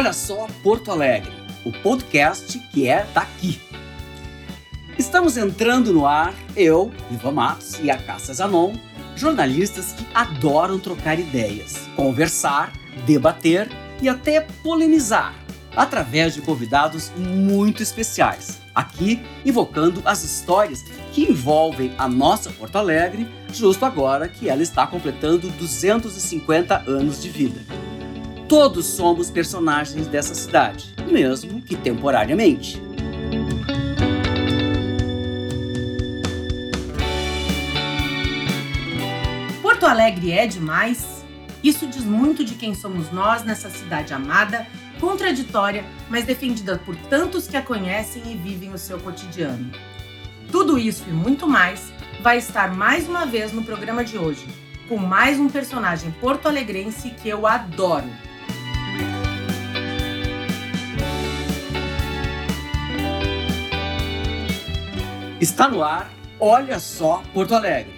Olha só Porto Alegre, o podcast que é daqui. Estamos entrando no ar, eu, Ivan Matos e a Cássia Zanon, jornalistas que adoram trocar ideias, conversar, debater e até polemizar, através de convidados muito especiais. Aqui, invocando as histórias que envolvem a nossa Porto Alegre, justo agora que ela está completando 250 anos de vida. Todos somos personagens dessa cidade, mesmo que temporariamente. Porto Alegre é demais? Isso diz muito de quem somos nós nessa cidade amada, contraditória, mas defendida por tantos que a conhecem e vivem o seu cotidiano. Tudo isso e muito mais vai estar mais uma vez no programa de hoje, com mais um personagem porto-alegrense que eu adoro. Está no ar, olha só Porto Alegre.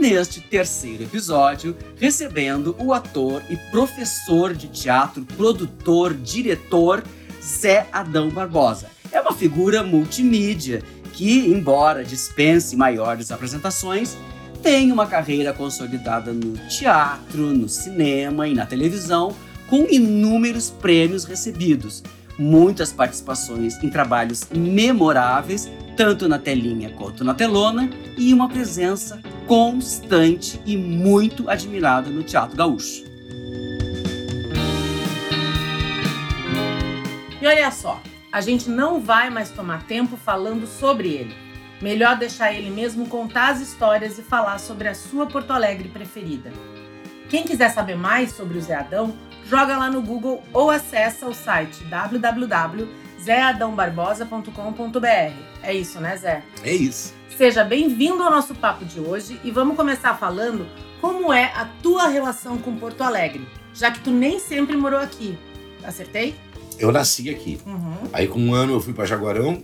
Neste terceiro episódio, recebendo o ator e professor de teatro, produtor, diretor Zé Adão Barbosa. É uma figura multimídia que, embora dispense maiores apresentações, tem uma carreira consolidada no teatro, no cinema e na televisão, com inúmeros prêmios recebidos, muitas participações em trabalhos memoráveis, tanto na telinha quanto na telona, e uma presença constante e muito admirada no teatro gaúcho. E olha só, a gente não vai mais tomar tempo falando sobre ele. Melhor deixar ele mesmo contar as histórias e falar sobre a sua Porto Alegre preferida. Quem quiser saber mais sobre o Zé Adão, joga lá no Google ou acessa o site www.zeadãobarbosa.com.br. É isso, né, Zé? É isso. Seja bem-vindo ao nosso papo de hoje e vamos começar falando como é a tua relação com Porto Alegre, já que tu nem sempre morou aqui. Acertei? Eu nasci aqui. Uhum. Aí com um ano eu fui para Jaguarão,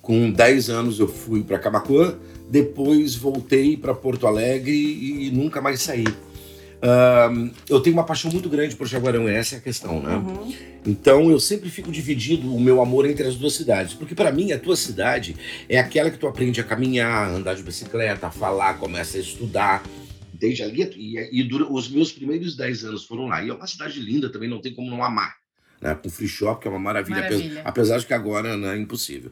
com 10 anos eu fui para Camacuã, depois voltei para Porto Alegre e nunca mais saí. Eu tenho uma paixão muito grande por Jaguarão, essa é a questão, né? Uhum. Então eu sempre fico dividido o meu amor entre as duas cidades, porque para mim a tua cidade é aquela que tu aprende a caminhar, andar de bicicleta, a falar, começa a estudar. Entende? Ali, e, e dura, os meus primeiros 10 anos foram lá. E é uma cidade linda também, não tem como não amar. Né? Com free shop, que é uma maravilha, Maravilha. apesar, apesar de que agora né, é impossível.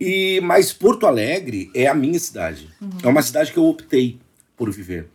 e Mas Porto Alegre é a minha cidade. É uma cidade que eu optei por viver.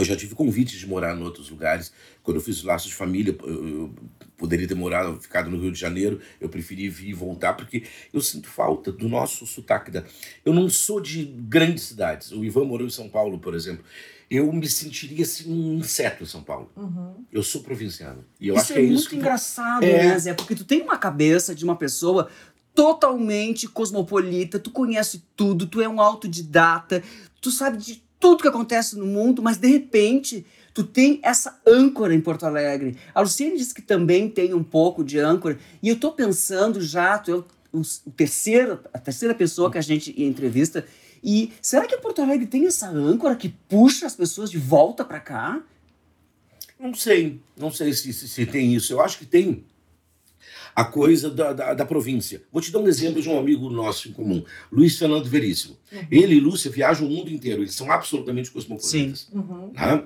Eu já tive convites de morar em outros lugares. Quando eu fiz laços de família, eu, poderia ter morado, ficado no Rio de Janeiro. Eu preferi vir e voltar porque eu sinto falta do nosso sotaque. Da... Eu não sou de grandes cidades. O Ivan morou em São Paulo, por exemplo. Eu me sentiria assim um inseto em São Paulo. Uhum. Eu sou provinciano. E eu isso acho é que é muito isso que engraçado, É. né, Zé? Porque tu tem uma cabeça de uma pessoa totalmente cosmopolita, tu conhece tudo, tu é um autodidata, tu sabe de tudo que acontece no mundo, mas de repente tu tem essa âncora em Porto Alegre. A Luciane disse que também tem um pouco de âncora, e eu tô pensando já, tu o, o terceiro, a terceira pessoa que a gente entrevista, e será que Porto Alegre tem essa âncora que puxa as pessoas de volta para cá? Não sei, não sei se, se, se tem isso. Eu acho que tem a coisa da, da, da província. Vou te dar um exemplo de um amigo nosso em comum, Luiz Fernando Veríssimo. Ele e Lúcia viajam o mundo inteiro, eles são absolutamente cosmopolitas. Uhum. né?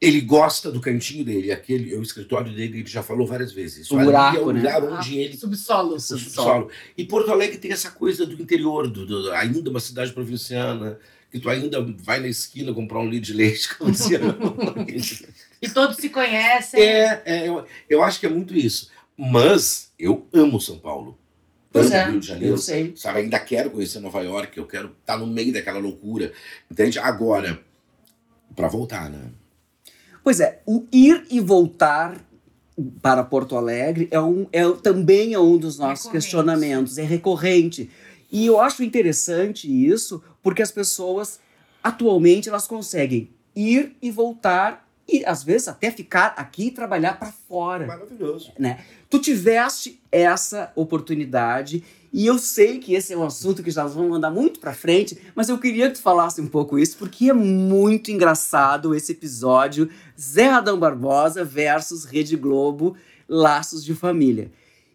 Ele gosta do cantinho dele, aquele, o escritório dele, ele já falou várias vezes. O Ali buraco, é o né? lugar onde ele Subsolo. o subsolo. E Porto Alegre tem essa coisa do interior, do, do- ainda uma cidade provinciana, que tu ainda vai na esquina comprar um litro de leite com Luciano. E todos se conhecem. É, é, eu, eu acho que é muito isso. Mas eu amo São Paulo. Pois amo é, Rio de Janeiro. eu sei. Sabe, ainda quero conhecer Nova York, eu quero estar no meio daquela loucura. Entende? Agora, para voltar, né? Pois é, o ir e voltar para Porto Alegre é um, é, também é um dos nossos questionamentos, é recorrente. E eu acho interessante isso, porque as pessoas, atualmente, elas conseguem ir e voltar e às vezes até ficar aqui e trabalhar para fora. Maravilhoso. Né? Tu tiveste essa oportunidade e eu sei que esse é um assunto que nós vamos andar muito para frente, mas eu queria que tu falasse um pouco isso porque é muito engraçado esse episódio Zé Adão Barbosa versus Rede Globo Laços de Família.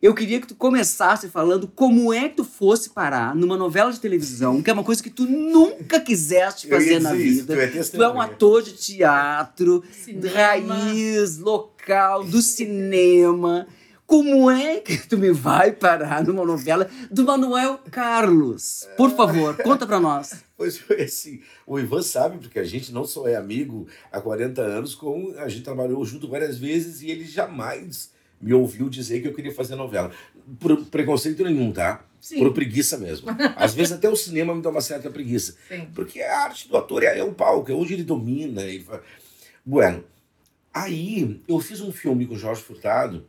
Eu queria que tu começasse falando como é que tu fosse parar numa novela de televisão, que é uma coisa que tu nunca quiseste fazer na dizer isso, vida. tu é Tu é um ator de teatro, Cinema. raiz, local, do cinema. Como é que tu me vai parar numa novela do Manuel Carlos? Por favor, conta pra nós. Pois foi assim. O Ivan sabe, porque a gente não só é amigo há 40 anos, como a gente trabalhou junto várias vezes e ele jamais me ouviu dizer que eu queria fazer novela. Por preconceito nenhum, tá? Sim. Por preguiça mesmo. Às vezes até o cinema me dá uma certa preguiça. Sim. Porque a arte do ator é, é o palco, é onde ele domina. Ele fa... Bueno, aí eu fiz um filme com o Jorge Furtado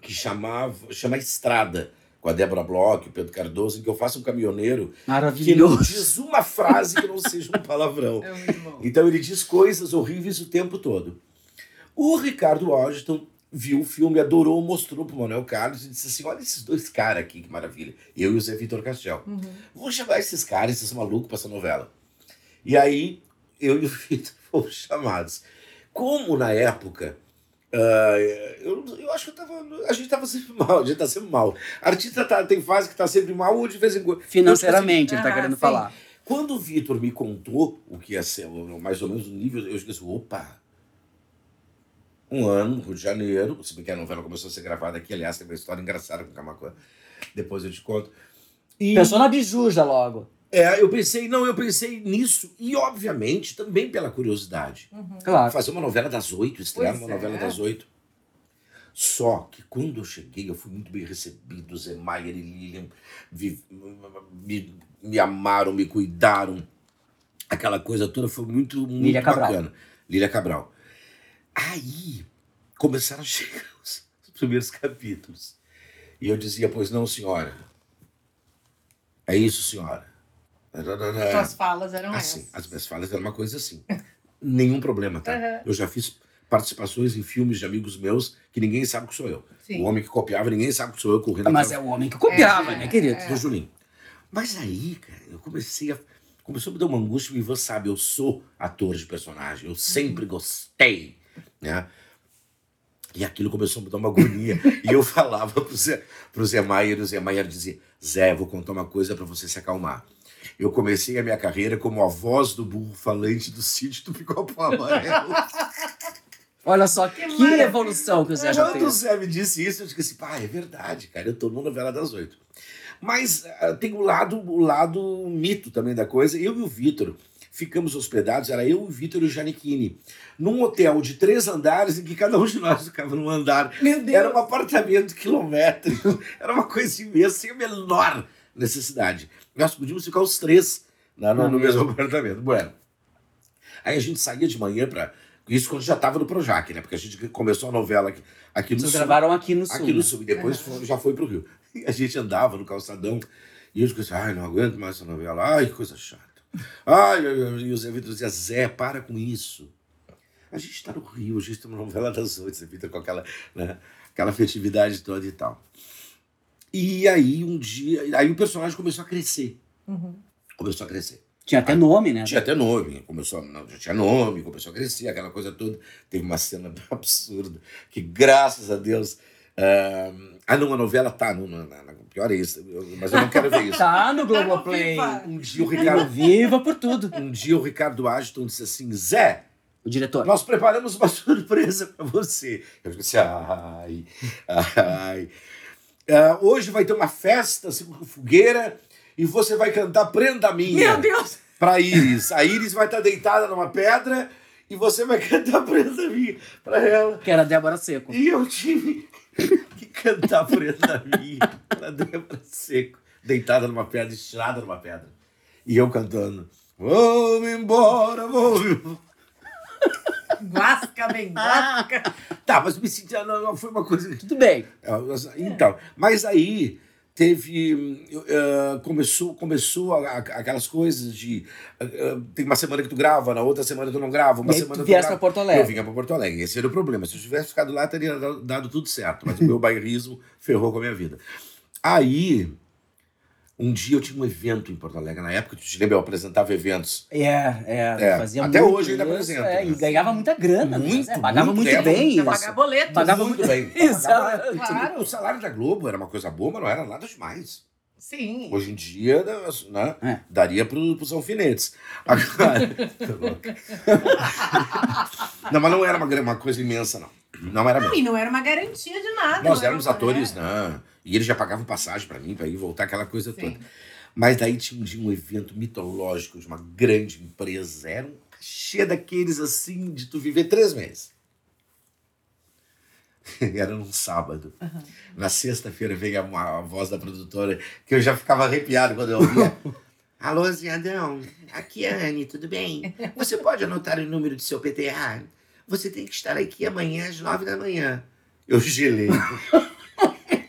que chamava chama Estrada, com a Débora Bloch, o Pedro Cardoso, em que eu faço um caminhoneiro que não diz uma frase que não seja um palavrão. É. Então ele diz coisas horríveis o tempo todo. O Ricardo Washington viu o filme, adorou, mostrou pro Manuel Carlos e disse assim: olha esses dois caras aqui, que maravilha. Eu e o Zé Vitor Castel. Uhum. Vou chamar esses caras, esses malucos, pra essa novela. E aí, eu e o Vitor fomos chamados. Como na época. ah, eu, eu acho que eu tava. A gente tava sempre mal, a gente tá sempre mal. Artista tá- tem fase que tá sempre mal, ou de vez em quando. Financeiramente, ele tá Ah, querendo sim. falar. Quando o Vitor me contou o que ia ser, o- mais ou menos o nível, eu disse, opa, um ano, Rio de Janeiro, se bem que a novela começou a ser gravada aqui, aliás, tem uma história engraçada com o Camacuã, depois eu te conto. E, Pensou na Biju já logo. é, eu pensei, não, eu pensei nisso, e obviamente também pela curiosidade. Claro. Fazer uma novela das oito, estrear uma novela é. das oito. Só que quando eu cheguei, eu fui muito bem recebido. Zé Maier e Lilian vi- me, me amaram, me cuidaram. Aquela coisa toda foi muito, muito Lília Cabral. bacana. Lília Cabral. Aí começaram a chegar os, os primeiros capítulos. E eu dizia, pois não, senhora. É isso, senhora. Suas falas eram Assim, essas. as minhas falas eram uma coisa assim. Nenhum problema, tá? Aham. Eu já fiz participações em filmes de amigos meus que ninguém sabe que sou eu. Sim. O homem que copiava, ninguém sabe que sou eu correndo Mas atrás é o homem que copiava, É, né, querido? é. do Julinho. Mas aí, cara, eu comecei a. Começou a me dar uma angústia, o Ivan sabe, eu sou ator de personagem, eu sempre gostei, né? E aquilo começou a me dar uma agonia. e eu falava pro Zé, pro Zé Maier, e o Zé Maier dizia: Zé, vou contar uma coisa pra você se acalmar. Eu comecei a minha carreira como a voz do burro falante do sítio do Picopau Amarelo. Olha só que, maravilha. evolução que o Zé já Quando o. Zé me disse isso, eu disse assim, pá, é verdade, cara, eu tô numa novela das oito. Mas ah, tem o lado, o lado mito também da coisa. Eu e o Vitor ficamos hospedados, era eu, o Vitor e o Giannichini, num hotel de três andares em que cada um de nós ficava num andar. Meu Deus. Era um apartamento quilométrico, era uma coisa imensa, sem a menor necessidade. Nós podíamos ficar os três na- no, no mesmo. mesmo apartamento. Bueno. Aí a gente saía de manhã para Isso quando já estava no Projac, né? Porque a gente começou a novela aqui, aqui no Vocês Sul. gravaram aqui no Sul. Aqui no né? Sul. E depois foi- já foi pro Rio. E a gente andava no calçadão. E eu disse, ai, não aguento mais essa novela. Ai, que coisa chata. Ai. e o Zé Vitor dizia, Zé, para com isso. A gente está no Rio, a gente está numa novela das oito, Zé Vitor, com aquela, né, aquela festividade toda e tal. E aí, um dia, aí o personagem começou a crescer. Uhum. Começou a crescer. Tinha até nome, né? Tinha até nome, começou, não, já tinha nome, começou a crescer, aquela coisa toda. Teve uma cena absurda, que graças a Deus. ah, ah, não, a novela tá, não, não, não, pior é isso, eu- mas eu não quero ver isso. Tá no Globoplay. Viva. Um dia o Ricardo, viva por tudo. um dia o Ricardo Ashton disse assim: Zé, O diretor. nós preparamos uma surpresa para você. Eu disse: ai, ai. Ah, hoje vai ter uma festa assim, com fogueira e você vai cantar Prenda Minha Meu Deus! pra Iris. A Iris vai estar deitada numa pedra e você vai cantar Prenda Minha pra ela. Que era a Débora Seco. E eu tive cantar Prenda Minha pra Débora Seco, deitada numa pedra, estirada numa pedra. E eu cantando. Vou embora, vou. Guasca, bem, guasca. Tá, mas me senti. Não, não, foi uma coisa. Tudo bem. Então, mas aí teve uh, começou começou a, a, aquelas coisas de uh, tem uma semana que tu grava na outra semana tu não grava uma e semana tu viesse para Porto Alegre. eu vinha para Porto Alegre esse era o problema. Se eu tivesse ficado lá teria dado, dado tudo certo mas o meu bairrismo ferrou com a minha vida. Aí um dia eu tinha um evento em Porto Alegre, na época, tu te lembra, eu apresentava eventos. É, é, É, fazia até muito hoje ainda apresento, É, né? e ganhava muita grana. Muito, né? Pagava muito, muito, é, bem muito. Pagar boleto. Pagava muito muito bem. Exato. Claro. O salário da Globo era uma coisa boa, mas não era nada demais. Sim. Hoje em dia, né, É. daria para os alfinetes. Agora, não, mas não era uma, uma coisa imensa, não. Não era Não, mesmo. e não era uma garantia de nada. Nós éramos atores, né? E eles já pagavam passagem para mim, para ir voltar, aquela coisa Sim. toda. Mas daí tinha um dia um evento mitológico de uma grande empresa. Era um cachê daqueles assim, de tu viver três meses. Era num sábado. Na sexta-feira veio a, a voz da produtora, que eu já ficava arrepiado quando eu ouvia. Alô, Ziadão, aqui é a Anne, tudo bem? Você pode anotar o número do seu PTA? Você tem que estar aqui amanhã às nove da manhã. Eu gelei.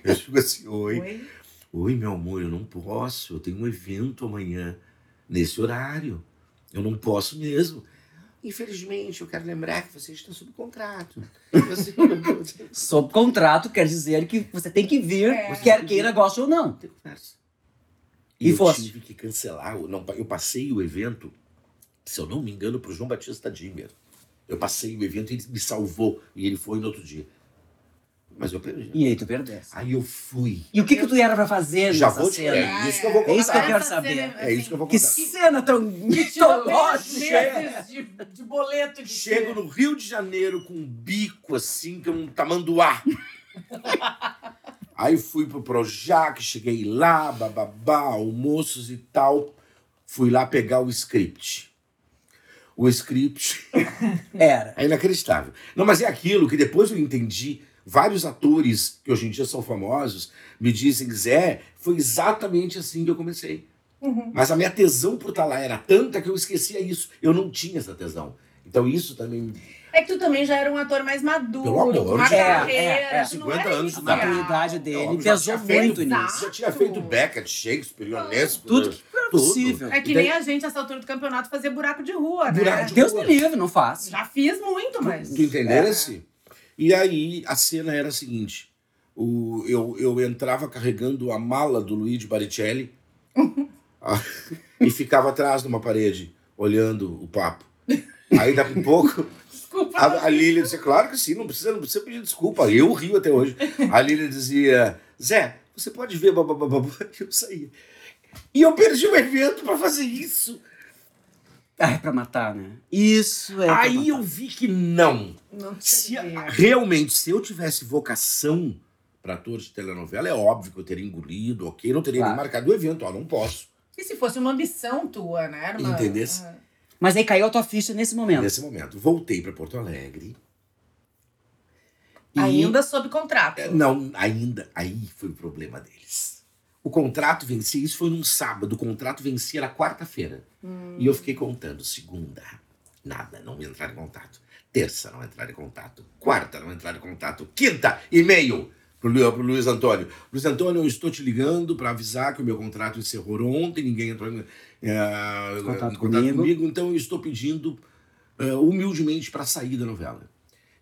Eu digo assim, oi. Oi. Oi, meu amor, eu não posso. Eu tenho um evento amanhã, nesse horário. Eu não posso mesmo. Infelizmente, eu quero lembrar que você está sob contrato. Você Sob contrato quer dizer que você tem que vir, É. quer queira, goste ou não. tem conversa. E E eu fosse? tive que cancelar. Eu, não, eu passei o evento, se eu não me engano, para o João Batista Dimmer. Eu passei o evento e ele me salvou. E ele foi no outro dia. Mas eu perdi. E aí tu perdesse. Aí eu fui. E o que que tu era pra fazer Já nessa vou te cena? é isso que eu vou É isso que eu contar. quero Essa saber. cena, É isso que eu vou Que contar. cena tão mitológica! meses de, de boleto de Chego no Rio de Janeiro com um bico assim, que é um tamanduá. Aí fui pro Projac, cheguei lá, bababá, almoços e tal. Fui lá pegar o script. O script Era. é inacreditável. Não, mas é aquilo que depois eu entendi. Vários atores que hoje em dia são famosos me dizem, Zé, foi exatamente assim que eu comecei. Mas a minha tesão por estar lá era tanta que eu esquecia isso. Eu não tinha essa tesão. Então isso também É que tu também já era um ator mais maduro, Pelo amor com uma Deus. carreira. É, é, é. tu não 50 era anos de A inicial. maturidade dele já pesou tinha feito- muito Exato. nisso. Já tinha feito Beckett, Shakespeare, Ionesco. Tudo que era tudo. possível. É que Daí- nem a gente, essa altura do campeonato, fazer buraco de rua, né? Buraco de Deus me livre, não faço. Já fiz muito, mas... Tu entendesse? E aí a cena era a seguinte: o, eu, eu entrava carregando a mala do Luigi Baricelli ah, e ficava atrás de uma parede, olhando o papo. Aí daqui a pouco Desculpa. a, a Lília dizia, claro que sim, não precisa, não precisa pedir desculpa. Eu rio até hoje. A Lília dizia, Zé, você pode ver, babababá. E eu saía. E eu perdi o evento pra fazer isso. Ah, é pra matar, né? Isso é. Aí eu vi que não. Não Se, realmente, se eu tivesse vocação para ator de telenovela, é óbvio que eu teria engolido, ok? Não teria Claro. nem marcado o evento, ó, não posso. E se fosse uma ambição tua, né? Era uma... Entendesse? Ah. Mas aí caiu a tua ficha nesse momento. Nesse momento. Voltei para Porto Alegre. E- Ainda sob contrato. É, Não, ainda. Aí foi o problema deles. O contrato vencia, isso foi num sábado, o contrato vencia na quarta-feira. E eu fiquei contando. Segunda, nada, não me entraram em contato. Terça, não entraram em contato. Quarta, não entraram em contato. Quinta, e-mail pro, Lu- pro Luiz Antônio. Luiz Antônio, eu estou te ligando para avisar que o meu contrato encerrou ontem, ninguém entrou em, eh, Contato em contato comigo. comigo, então eu estou pedindo eh, humildemente para sair da novela.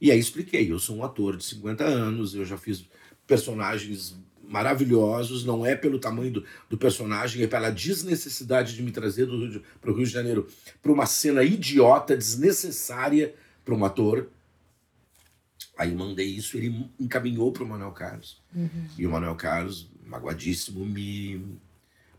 E aí expliquei, eu sou um ator de 50 anos, eu já fiz personagens maravilhosos, não é pelo tamanho do, do personagem, é pela desnecessidade de me trazer para o Rio de Janeiro para uma cena idiota, desnecessária para um ator. Aí mandei isso, ele encaminhou para o Manuel Carlos. E o Manuel Carlos, magoadíssimo, me,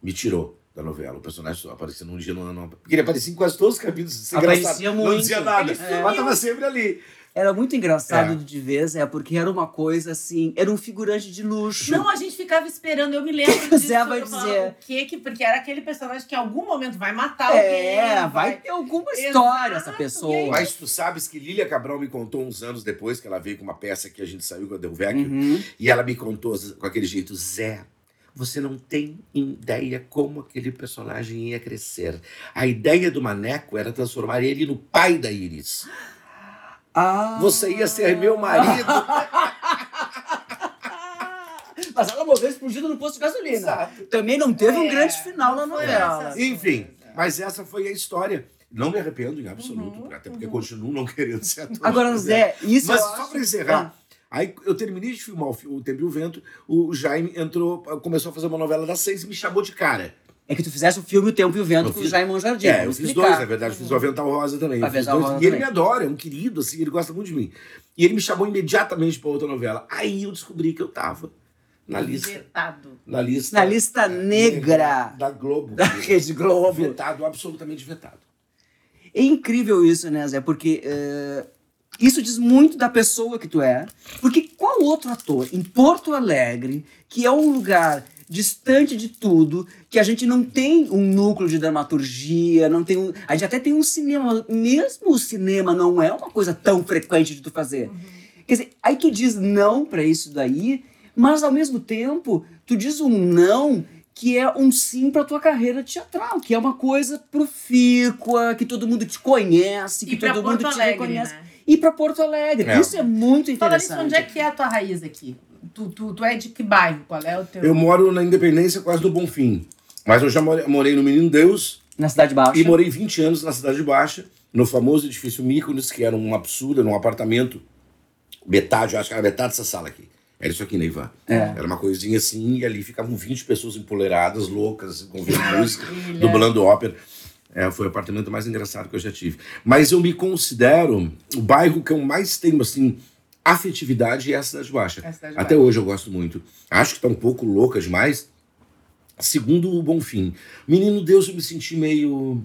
me tirou da novela. O personagem só aparecia num dia, não, não, porque ele aparecia em quase todos os capítulos. É Aparecia engraçado. Não muito. dizia nada, sumiu. mas estava sempre ali. Era muito engraçado É. de vez, é, porque era uma coisa assim, era um figurante de luxo. Não, a gente ficava esperando, eu me lembro que o disso. Zé vai dizer? O que que... Porque era aquele personagem que em algum momento vai matar alguém. é, vai ter alguma história essa Exato, pessoa. e aí- Mas tu sabes que Lília Cabral me contou uns anos depois, que ela veio com uma peça que a gente saiu com a Del Vecchio, Uhum. e ela me contou com aquele jeito, Zé, você não tem ideia como aquele personagem ia crescer. A ideia do Maneco era transformar ele no pai da Iris. Ah. Você ia ser meu marido. Mas ela por escondido no posto de gasolina. Exato. Também não teve um É, grande final na novela. essa. Enfim, mas essa foi a história. Não me arrependo em absoluto, Uhum, até porque continuo não querendo ser ator. Agora, Zé, isso Mas só acho- pra encerrar, aí eu terminei de filmar o, o Tempo e o Vento, o Jaime entrou, começou a fazer uma novela das seis e me chamou de cara. É que tu fizesse o filme O Tempo e o Vento Eu com o Jaime Jardim. É, eu fiz dois, na verdade, fiz o Avental Rosa também. Eu fiz Avental dois, Rosa e ele também. me adora, é um querido, assim, ele gosta muito de mim. E ele me chamou imediatamente pra outra novela. Aí eu descobri que eu tava na lista. Vetado. Na lista, Na lista negra da Globo. da Rede Globo. Vetado, absolutamente vetado. É incrível isso, né, Zé? Porque eh, isso diz muito da pessoa que tu é. Porque qual outro ator em Porto Alegre, que é um lugar distante de tudo, que a gente não tem um núcleo de dramaturgia, não tem um, a gente até tem um cinema, mesmo o cinema não é uma coisa tão frequente de tu fazer. Quer dizer, aí tu diz não pra isso daí, mas ao mesmo tempo tu diz um não que é um sim pra tua carreira teatral, que é uma coisa profícua, que todo mundo te conhece, que E todo Porto mundo te Alegre, reconhece. né? E pra Porto Alegre. É. Isso é muito Fala nisso, interessante. onde é que é a tua raiz aqui? Tu, tu, tu é de que bairro? Qual é o teu... Eu moro na Independência, quase do Bonfim. Mas eu já morei, morei no Menino Deus Na Cidade Baixa. e morei 20 anos na Cidade Baixa, no famoso edifício Mykonos, que era um absurdo, num apartamento. Metade, eu acho que era metade dessa sala aqui. Era isso aqui, Neiva. É. Era uma coisinha assim, e ali ficavam 20 pessoas empoleiradas, loucas, ouvindo música, dublando ópera. É, foi o apartamento mais engraçado que eu já tive. Mas eu me considero o bairro que eu mais tenho, assim, afetividade é a Cidade Baixa. É a Cidade Até Baixa. hoje eu gosto muito. Acho que tá um pouco louca demais. Segundo o Bonfim. Menino Deus, eu me senti meio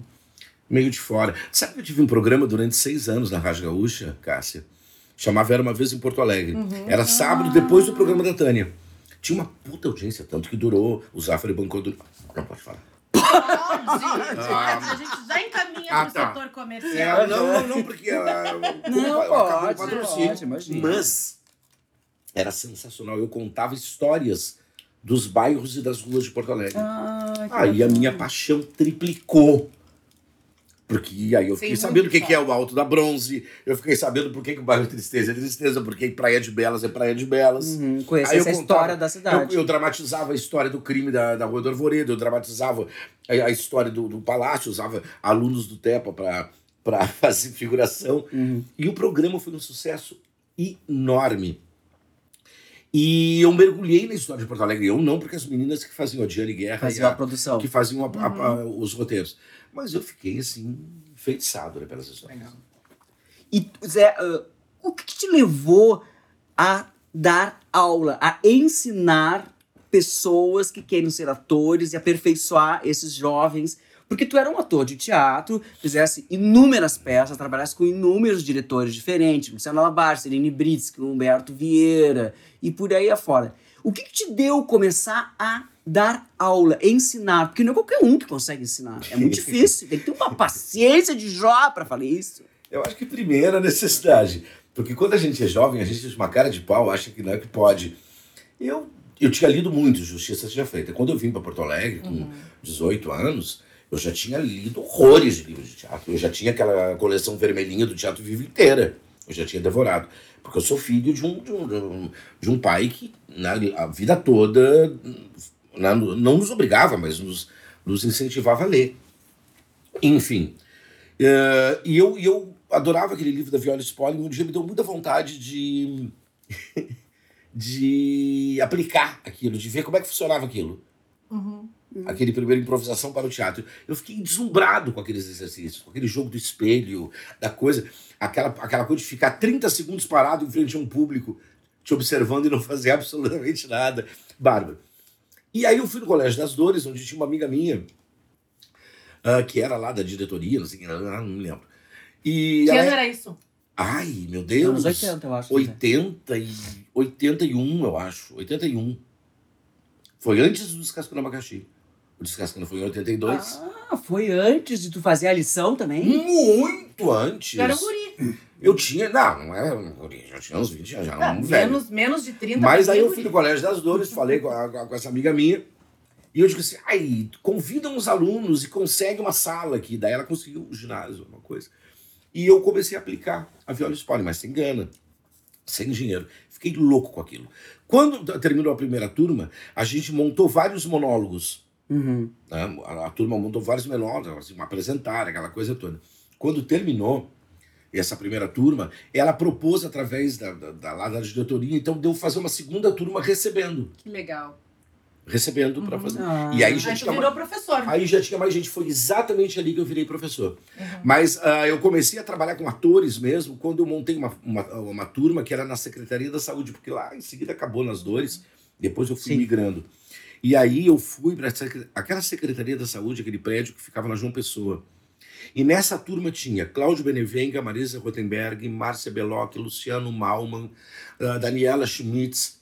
meio de fora. Sabe que eu tive um programa durante seis anos na Rádio Gaúcha, Cássia? Chamava Era Uma Vez em Porto Alegre. Era sábado, depois do programa da Tânia. Tinha uma puta audiência, tanto que durou. O Zafari bancou do... Não pode falar. Pode, a gente já encaminha Ah, pro tá. setor É, comercial. não, não, não, porque ela, Não, pode, pode, imagina. Mas era sensacional. Eu contava histórias dos bairros e das ruas de Porto Alegre. Ah, Aí a minha paixão triplicou. Porque aí eu fiquei Tem sabendo o que, que é o Alto da Bronze, eu fiquei sabendo por que, que o bairro Tristeza é Tristeza, por que Praia de Belas é Praia de Belas. Uhum, conhecer Aí eu essa contava- história da cidade. Eu, eu dramatizava a história do crime da, da Rua do Arvoredo, eu dramatizava a, a história do, do palácio, usava alunos do TEPA para fazer figuração. Uhum. E o programa foi um sucesso enorme. E eu mergulhei na história de Porto Alegre. Eu não, porque as meninas que faziam a Diane Guerra Fazer a a, produção. que faziam a- a- a- os roteiros. Mas eu fiquei assim, feitiçado né, pelas histórias. Legal. E, Zé, ah, o que, que te levou a dar aula, a ensinar pessoas que querem ser atores e aperfeiçoar esses jovens? Porque tu era um ator de teatro, fizesse inúmeras peças, trabalhasse com inúmeros diretores diferentes, Luciano Labar, Celine Britsky, Humberto Vieira e por aí afora. O que, que te deu começar a dar aula, ensinar? Porque não é qualquer um que consegue ensinar. É muito difícil. Tem que ter uma paciência de Jó para falar isso. Eu acho que primeiro a necessidade. Porque quando a gente é jovem, a gente tem uma cara de pau, acha que não é que pode. Eu, eu tinha lido muito Justiça Seja Feita. Quando eu vim para Porto Alegre, com 18 anos, eu já tinha lido horrores de livros de teatro. Eu já tinha aquela coleção vermelhinha do Teatro Vivo inteira. Eu já tinha devorado. Porque eu sou filho de um, de um, de um, pai que, na, a vida toda, não nos obrigava, mas nos, nos incentivava a ler. Enfim. Eh, e eu, eu adorava aquele livro da Viola Spolin. Um dia me deu muita vontade de, de aplicar aquilo, de ver como é que funcionava aquilo. Aquele primeiro improvisação para o teatro. Eu fiquei deslumbrado com aqueles exercícios, com aquele jogo do espelho, da coisa. Aquela, aquela coisa de ficar 30 segundos parado em frente a um público, te observando e não fazer absolutamente nada. Bárbaro. E aí eu fui no Colégio das Dores, onde tinha uma amiga minha, ah, que era lá da diretoria, não sei o que, não me lembro. E Que ela- ano era isso? Ai, meu Deus. Anos 80, eu acho. né? 80 e 81, eu acho. 81. Foi antes do Descascando Abacaxi. O Descascando foi em 82. Ah, foi antes de tu fazer a lição também? Muito antes. Tu era um guri. Eu tinha. Não, não era um guri, já tinha uns 20 anos, já era um velho. menos, menos de 30 Mas aí eu fui no Colégio das Dores, falei com, a- com essa amiga minha. E eu digo assim: ai, convida uns alunos e consegue uma sala aqui. Daí ela conseguiu o ginásio, uma coisa. E eu comecei a aplicar a viola Spoiler, mas sem gana, sem dinheiro. Fiquei louco com aquilo. Quando terminou a primeira turma, a gente montou vários monólogos. Uhum. né? A, a turma montou vários monólogos, assim, uma apresentar, aquela coisa toda. Quando terminou essa primeira turma, ela propôs através da, da, da, lá da diretoria, então deu fazer uma segunda turma recebendo. Que legal. Recebendo para Uhum. fazer. Ah. E aí já Aí tinha virou professor. Aí já tinha mais gente, foi exatamente ali que eu virei professor. Uhum. Mas ah, eu comecei a trabalhar com atores mesmo quando eu montei uma, uma, uma turma que era na Secretaria da Saúde, porque lá em seguida acabou nas dores, depois eu fui Sim. migrando. E aí eu fui para aquela Secretaria da Saúde, aquele prédio que ficava na João Pessoa. E nessa turma tinha Cláudio Benevenga, Marisa Rotenberg, Márcia Beloc, Luciano Malman, ah, Daniela Schmitz,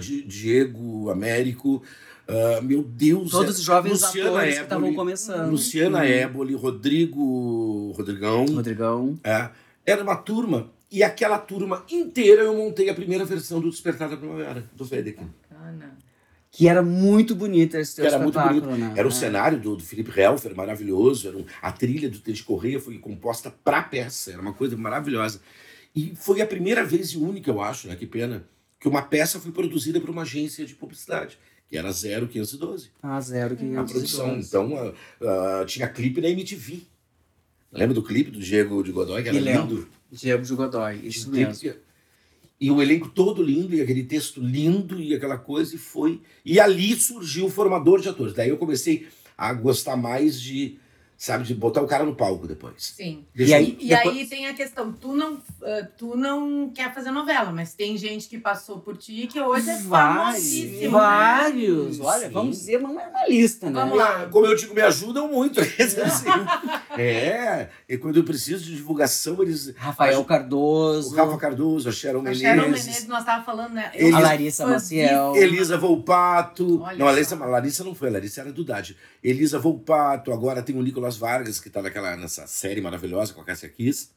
Di- Diego Américo, ah, meu Deus. Todos os jovens Luciana atores que estavam Éboli, começando. Luciana Uhum. Éboli, Rodrigo Rodrigão. Rodrigão. É, era uma turma, e aquela turma inteira eu montei a primeira versão do Despertar da Primavera, do Vedek. Que era muito bonito esse teu Era muito bonito. né? Era o É. cenário do, do Felipe Helfer, maravilhoso. Era um- a trilha do Tede Correia foi composta pra peça. Era uma coisa maravilhosa. E foi a primeira vez e única, eu acho, né? Que pena, que uma peça foi produzida por uma agência de publicidade, que era 0512. Ah, zero que A produção. Então, ah, ah, tinha clipe na MTV. Lembra do clipe do Diego de Godoy, que era lembro. lindo? Diego de Godoy, isso mesmo. clipe- E o elenco todo lindo, e aquele texto lindo, e aquela coisa, e foi. E ali surgiu o formador de atores. Daí eu comecei a gostar mais de, sabe, de botar o cara no palco depois. Sim. E Deixa aí- E Depois- aí tem a questão, tu não, ah, tu não quer fazer novela, mas tem gente que passou por ti que hoje é famosíssimo. né? vários. Olha, Sim. vamos dizer uma, uma lista, né? Vamos lá. Ah, Como eu digo, me ajudam muito. Assim, é, e quando eu preciso de divulgação, eles. Rafael O Cardoso, Rafa Cardoso, a Sharon A Menezes. Sharon Menezes, nós tava falando, né? Eles- a Elisa- Larissa Maciel. Elisa Volpato. Olha não, a Larissa, a Larissa não foi, a Larissa era do Dade. Elisa Volpato, agora tem o Nicolas Vargas, que tá naquela, nessa série maravilhosa com a Cássia Kiss.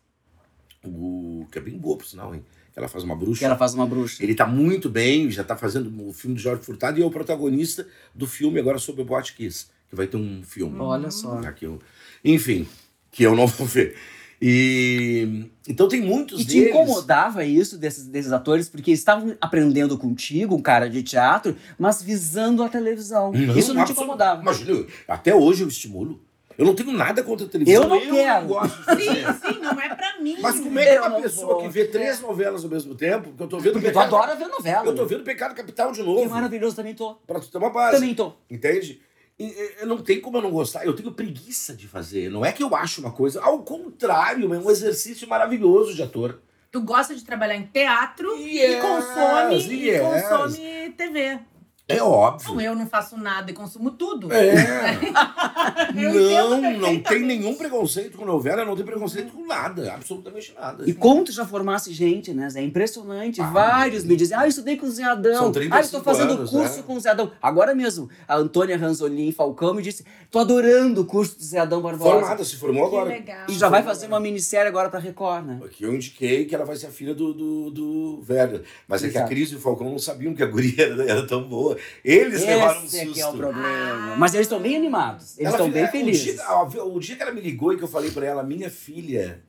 O, que é bem boa, por sinal, hein? Que ela faz uma bruxa. Que ela faz uma bruxa. Ele tá muito bem, já tá fazendo o filme do Jorge Furtado e é o protagonista do filme agora sobre o Boate Kiss, que vai ter um filme. Olha só. Aqui eu- enfim, que eu não vou ver. E então tem muitos E te deles. incomodava isso desses, desses atores, porque estavam aprendendo contigo, um cara de teatro, mas visando a televisão. isso não te incomodava. Imagina, até hoje eu estimulo. Eu não tenho nada contra a televisão. Eu não quero. gosto. Sim, sim, não é pra mim. Mas como é que Eu uma pessoa vou. que vê três novelas ao mesmo tempo, porque eu tô vendo Porque tu Pecado, adora ver novela. eu tô vendo Pecado Capital de Que novo, maravilhoso, também tô. pra tu ter uma base. Também tô. Entende? E, e, não tem como eu não gostar. Eu tenho preguiça de fazer. Não é que eu acho uma coisa. Ao contrário, é um exercício maravilhoso de ator. Tu gosta de trabalhar em teatro e Yes, consome, e yes. consome TV. É óbvio. Não, eu não faço nada e consumo tudo. É. Não, não tem nenhum preconceito com novela, não tem preconceito com nada. Absolutamente nada. E como tu já formasse gente, né, Zé? É impressionante. Ah, Vários me dizem, ah, eu estudei com o Zé Adão. São Ah, 35 eu tô fazendo anos, curso né? com o Zé Adão. Agora mesmo, a Antônia Ranzolin Falcão me disse, tô adorando o curso do Zé Adão Barbosa. Formada, se formou Que agora. legal. E já vai fazer uma minissérie agora pra Record, né? Aqui eu indiquei que ela vai ser a filha do, do, do Werder. Mas é que a Exato. Cris e o Falcão não sabiam que a guria era, era tão boa. Eles levaram um Esse susto. é que é o problema. Mas eles estão bem animados. Eles estão bem é, felizes. O dia, o dia que ela me ligou e que eu falei pra ela, minha filha,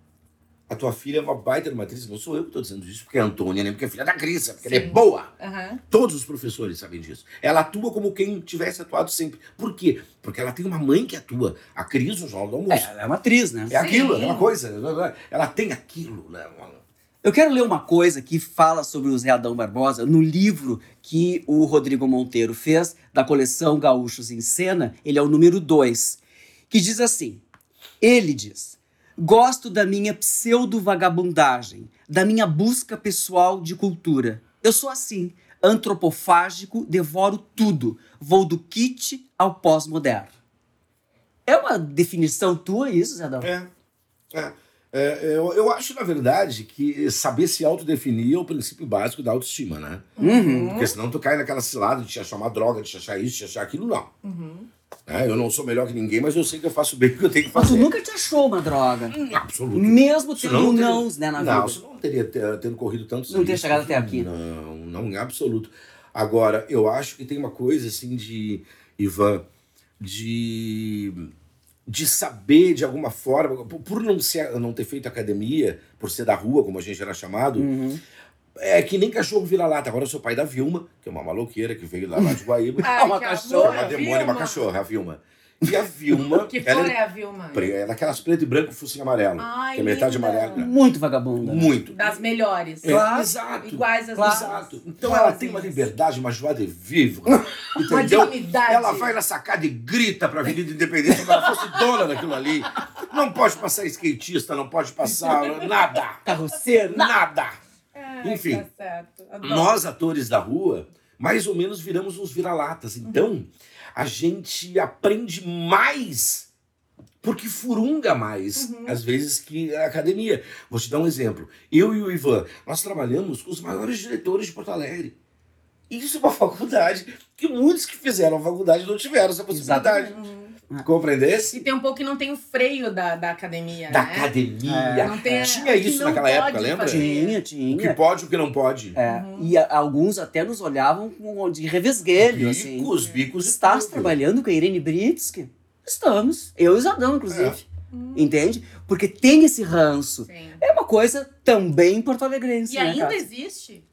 a tua filha é uma baita de uma atriz. Não sou eu que tô dizendo isso, porque é a Antônia, né? Porque é filha da Cris, porque ela é Sim. boa. Aham. Todos os professores sabem disso. Ela atua como quem tivesse atuado sempre. Por quê? Porque ela tem uma mãe que atua. A Cris no Jornal do É, Almoço. ela é uma atriz, né? É, aquilo, é Sim. uma coisa. Ela tem aquilo. Né? Eu quero ler uma coisa que fala sobre o Zé Adão Barbosa no livro que o Rodrigo Monteiro fez da coleção Gaúchos em Cena. Ele é o número 2, que diz assim: Ele diz: Gosto da minha pseudo-vagabundagem, da minha busca pessoal de cultura. Eu sou assim, antropofágico, devoro tudo, vou do kit ao pós-moderno. É uma definição tua isso, Zé Adão? É. é. É, eu, eu acho, na verdade, que saber se autodefinir é o princípio básico da autoestima, né? Uhum. Porque senão tu cai naquela cilada de te achar uma droga, de te achar isso, de te achar aquilo, não. Uhum. É, eu não sou melhor que ninguém, mas eu sei que eu faço bem o que eu tenho que Mas tu fazer. nunca te achou uma droga. Hum, Absoluto. Mesmo Senão tendo não teria- nãos, né, na Não, vida. senão não teria ter- tendo corrido tantos Não teria chegado até aqui. Não, não, em absoluto. Agora, eu acho que tem uma coisa assim de, Ivan, de, de saber de alguma forma, por- não, ser, não ter feito academia, por ser da rua, como a gente era chamado, Uhum. É que nem cachorro vira-lata. Agora eu sou pai da Vilma, que é uma maloqueira que veio lá, lá de Guaíba. Ai, uma que cachorra, amor, uma demônia, uma cachorra, a Vilma. E a Vilma. Que ela cor é, é a Vilma? pre- é daquelas preto e branco, focinho amarelo. Ai, que é metade linda. amarelo. né? Muito vagabunda. Muito. Das melhores. É, Claro. exato. Iguais às Claro. nossas. Exato. Então ela tem uma liberdade, uma joie de vivre. Uma Entendeu? dignidade. Ela vai na sacada e grita pra Avenida Independência como ela fosse dona daquilo ali. Não pode passar skatista, não pode passar nada. Carroceiro. Nada. Ai, Enfim. Tá. Nós, atores da rua, mais ou menos viramos uns vira-latas. Então, a gente aprende mais porque furunga mais, às vezes, que a academia. Vou te dar um exemplo. Eu e o Ivan, nós trabalhamos com os maiores diretores de Porto Alegre. Isso é uma faculdade que muitos que fizeram a faculdade não tiveram essa possibilidade. Compreendesse? E tem um pouco que não tem o freio da, da academia, Da né? academia. É. Não tem- Tinha isso não naquela época, lembra? fazer. Tinha, O que tinha. pode e o que não pode. É, E a- alguns até nos olhavam com de revesguelho, assim. Bicos, bicos Estás tudo. trabalhando com a Irene Britsky? Estamos. Eu e o Zadão, inclusive. É. Entende? Porque tem esse ranço. Sim. É uma coisa também porto-alegrense, E né, ainda cara? existe.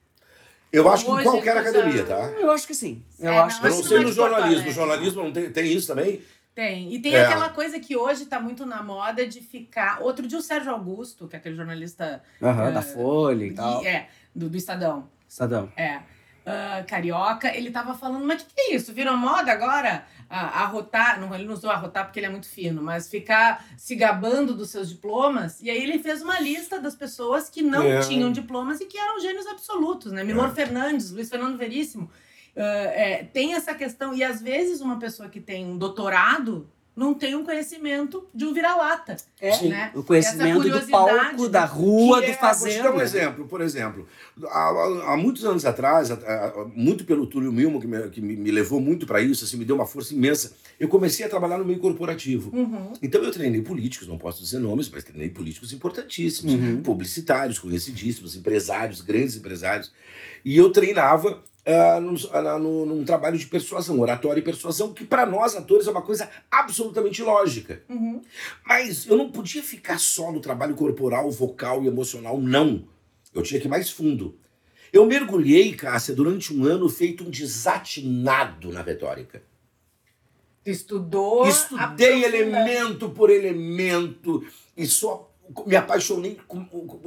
Eu acho que em Hoje qualquer academia, tá? Eu acho que sim. Eu É, acho Eu que não Mas sei não é no jornalismo. No jornalismo não tem, tem isso também? Tem. E tem É. aquela coisa que hoje tá muito na moda de ficar. Outro dia o Sérgio Augusto, que é aquele jornalista Aham, É, da Folha e tal. é, do, do Estadão. Estadão. É. ah, carioca, ele tava falando, mas o que, que é isso? Virou moda agora? Ah, arrotar, não, ele não usou arrotar porque ele é muito fino, mas ficar se gabando dos seus diplomas. E aí ele fez uma lista das pessoas que não É. tinham diplomas e que eram gênios absolutos, né? Milor É. Fernandes, Luiz Fernando Veríssimo. Ah, é, tem essa questão, e às vezes uma pessoa que tem um doutorado não tem um conhecimento de um vira-lata. É, né? o conhecimento do palco, da rua, do é- fazer. Vou te dar um exemplo, por exemplo. Há, há- há muitos anos atrás, há- há- muito pelo Túlio Milmo, que, me, que me me levou muito para isso, assim, me deu uma força imensa, eu comecei a trabalhar no meio corporativo. Uhum. Então eu treinei políticos, não posso dizer nomes, mas treinei políticos importantíssimos, Uhum. publicitários, conhecidíssimos, empresários, grandes empresários. E eu treinava ah, num, ah, no- num trabalho de persuasão, oratória e persuasão, que para nós atores é uma coisa absolutamente lógica. Uhum. Mas eu não podia ficar só no trabalho corporal, vocal e emocional, não. Eu tinha que ir mais fundo. Eu mergulhei, Cássia, durante um ano feito um desatinado na retórica. Tu estudou. Estudei elemento por elemento e só me apaixonei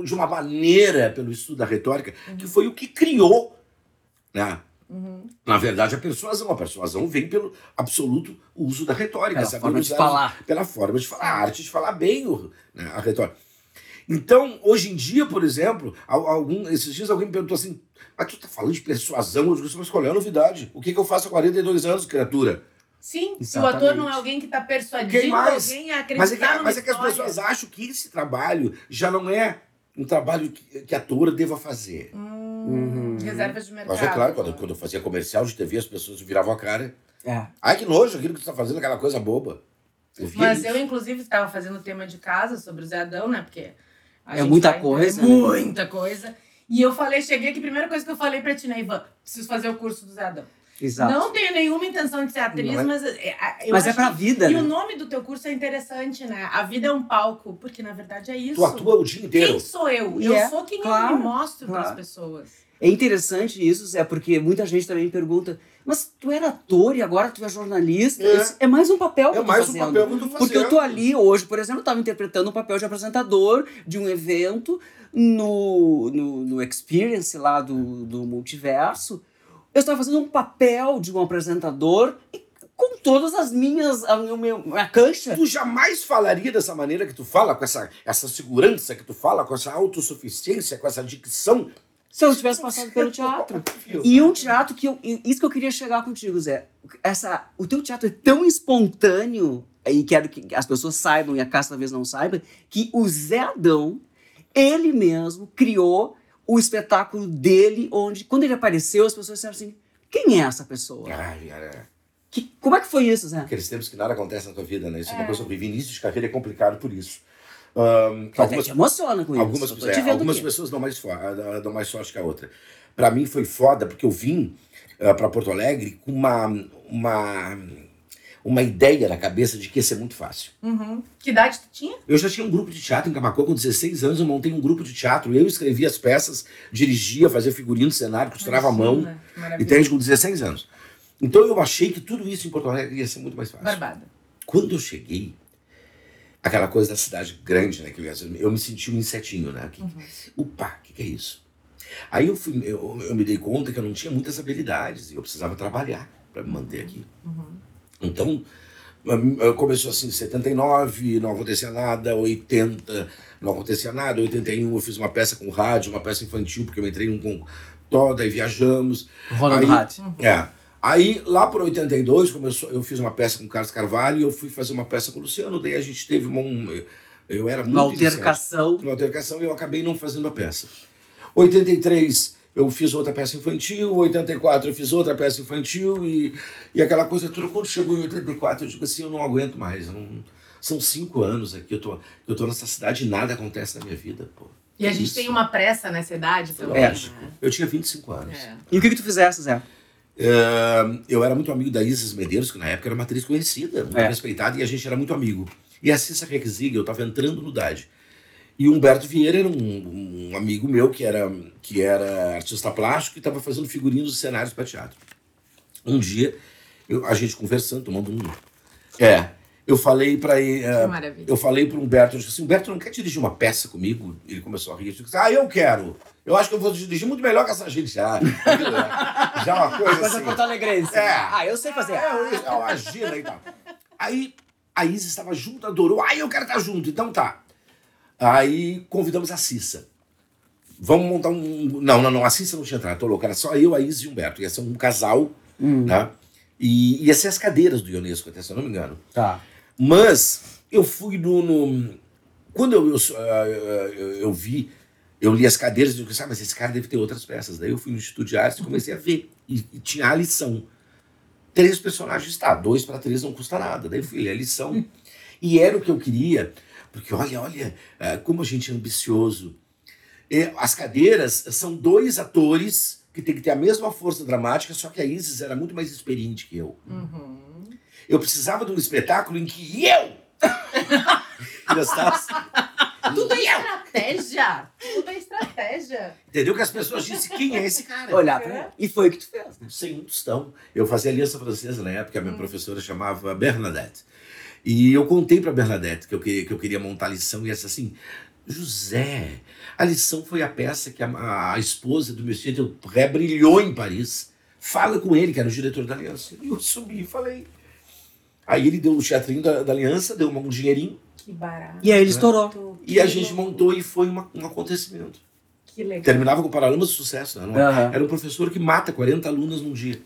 de uma maneira pelo estudo da retórica, que foi o que criou, né? Uhum. Na verdade, a persuasão. A persuasão vem pelo absoluto uso da retórica. Pela saber forma de falar. Pela forma de falar, a arte de falar bem o- né, a retórica. Então, hoje em dia, por exemplo, al- algum, esses dias alguém me perguntou assim: mas tu tá falando de persuasão? Eu disse, mas qual é a novidade? O que, que eu faço há 42 anos, criatura? Sim, se o ator não é alguém que está Quem persuadindo mais? alguém a acreditar Mas é, que, mas é que as pessoas acham que esse trabalho já não é um trabalho que, que ator deva fazer. Hum, Uhum. Reservas de mercado. Mas é claro, quando, quando eu fazia comercial de TV, as pessoas viravam a cara. É. Ai, que nojo aquilo que você tá fazendo, aquela coisa boba. Eu Mas isso. eu, inclusive, estava fazendo tema de casa sobre o Zé Adão, né? Porque a É gente muita vai coisa, né? Muita coisa. E eu falei, cheguei aqui, a primeira coisa que eu falei pra ti, né, Ivan? Preciso fazer o curso do Zé Adão. Exato. Não tenho nenhuma intenção de ser atriz, é- mas é, é, eu Mas é pra que- vida, E né? o nome do teu curso é interessante, né? A vida é um palco, porque na verdade é isso. Tu atua o dia inteiro. Quem sou eu? E eu é, sou quem eu claro, me mostro para as claro. pessoas. É interessante isso, Zé, porque muita gente também pergunta, mas tu era ator e agora tu é jornalista? É. Esse é mais um papel que É eu tô mais um fazendo. papel que eu tô fazendo. Porque eu tô ali hoje, por exemplo, eu estava interpretando um papel de apresentador de um evento no, no, no Experience lá do, do Multiverso. Eu estava fazendo um papel de um apresentador e com todas as minhas, a minha, cancha. Tu jamais falaria dessa maneira que tu fala, com essa, essa segurança que tu fala, com essa autossuficiência, com essa dicção. Se eu tivesse passado pelo teatro. E um teatro que eu. Isso que eu queria chegar contigo, Zé. Essa, o teu teatro é tão espontâneo, e quero que as pessoas saibam, e a Cássia talvez não saiba, que o Zé Adão, ele mesmo, criou o espetáculo dele, onde, quando ele apareceu, as pessoas disseram assim: quem é essa pessoa? Ai, cara, Que, como é que foi isso, Zé? aqueles tempos que nada acontece na tua vida, né? Isso é, uma É. coisa horrível. Início de carreira é complicado por isso. Ahn, Tu até te emociona com Algumas, isso. tô é, algumas pessoas dão mais, ah, dão mais sorte que a outra. Pra mim foi foda, porque eu vim uh, para Porto Alegre com uma, uma, uma ideia na cabeça de que ia ser muito fácil. Uhum. Que idade tu tinha? Eu já tinha um grupo de teatro em Camacuã com 16 anos, eu montei um grupo de teatro, eu escrevia as peças, dirigia, fazia figurino, cenário, costurava a mão, maravilha. entende? Com 16 anos. Então eu achei que tudo isso em Porto Alegre ia ser muito mais fácil. Barbada. Quando eu cheguei, aquela coisa da cidade grande, né? Que eu, eu me senti um insetinho, né? Que, Opa, o que, que é isso? Aí eu, fui, eu, eu me dei conta que eu não tinha muitas habilidades e eu precisava trabalhar para me manter aqui. Então, hum, começou assim, 79, não acontecia nada, 80, não acontecia nada, 81 eu fiz uma peça com rádio, uma peça infantil, porque eu entrei num com toda e viajamos. Ronald Aí-. É. Aí, lá por 82, começou, eu fiz uma peça com o Carlos Carvalho e eu fui fazer uma peça com o Luciano. Daí a gente teve uma. Um, eu- era muito. Uma altercação. Uma altercação e eu acabei não fazendo a peça. 83, eu fiz outra peça infantil. 84, eu fiz outra peça infantil. E, e aquela coisa toda. Quando chegou em 84, eu digo assim: eu não aguento mais. não- são cinco anos aqui, eu tô, eu tô nessa cidade e nada acontece na minha vida, pô. E a gente Isso. tem uma pressa nessa idade também. É. né? Eu tinha 25 anos. É. E o que, que tu fizesse, Zé? É, eu era muito amigo da Isis Medeiros, que na época era uma atriz conhecida, muito É. respeitada, e a gente era muito amigo. E a Cissa Requesig, eu estava entrando no DAD. E o Humberto Vieira era um, um amigo meu que era, que era artista plástico e estava fazendo figurinos e cenários para teatro. Um dia, eu- a gente conversando, tomando um. É, eu falei para ele. Que maravilha. Eu falei para o Humberto, eu disse assim, Humberto, não quer dirigir uma peça comigo? Ele começou a rir. Eu disse, ah, eu quero. Eu acho que eu vou dirigir muito melhor que essa gente já. já é uma coisa Coisa assim. Porto Alegrense. É. Ah, eu sei fazer. É, eu, eu agina e tal. Aí a Isis estava junto, adorou. Aí eu quero estar junto, então tá. Aí convidamos a Cissa. Vamos montar um. Não, não, não, a Cissa não tinha entrado, tô louco. Era só eu, a Isis e o Humberto. Ia ser um casal, né? E ia ser as cadeiras do Ionesco, até se eu não me engano. Tá. Mas eu fui no. no- quando eu, eu, ah, eu, eu vi, eu li as cadeiras e eu disse, ah, mas esse cara deve ter outras peças. Daí eu fui no Instituto de Artes e comecei a ver. E, e tinha a lição. Três personagens, tá, dois para três não custa nada. Daí eu fui ler a lição. E era o que eu queria, porque olha, olha, ah, como a gente é ambicioso. É, as cadeiras são dois atores que têm que ter a mesma força dramática, só que a Isis era muito mais experiente que eu. Uhum. Eu precisava de um espetáculo em que eu gostasse. Tudo é estratégia. Tudo é estratégia. Entendeu? Que as pessoas dissem quem é esse cara. Olhar pra ele. E foi o que tu fez. né? Sem um tostão. Eu fazia aliança francesa na época, a minha professora chamava Bernadette. E eu contei para Bernadette que eu, queria, que eu queria montar a lição e ela disse assim: José, a lição foi a peça que a, a esposa do Monsieur Dupré brilhou em Paris. Fala com ele, que era o diretor da aliança. E eu subi e falei. Aí ele deu o teatrinho da, da aliança, deu um dinheirinho Que barato. E aí ele estourou. e a gente montou e foi uma- um acontecimento. Que legal. Terminava com Paralamas de Sucesso. Né? Aham. Era um professor que mata 40 alunas num dia.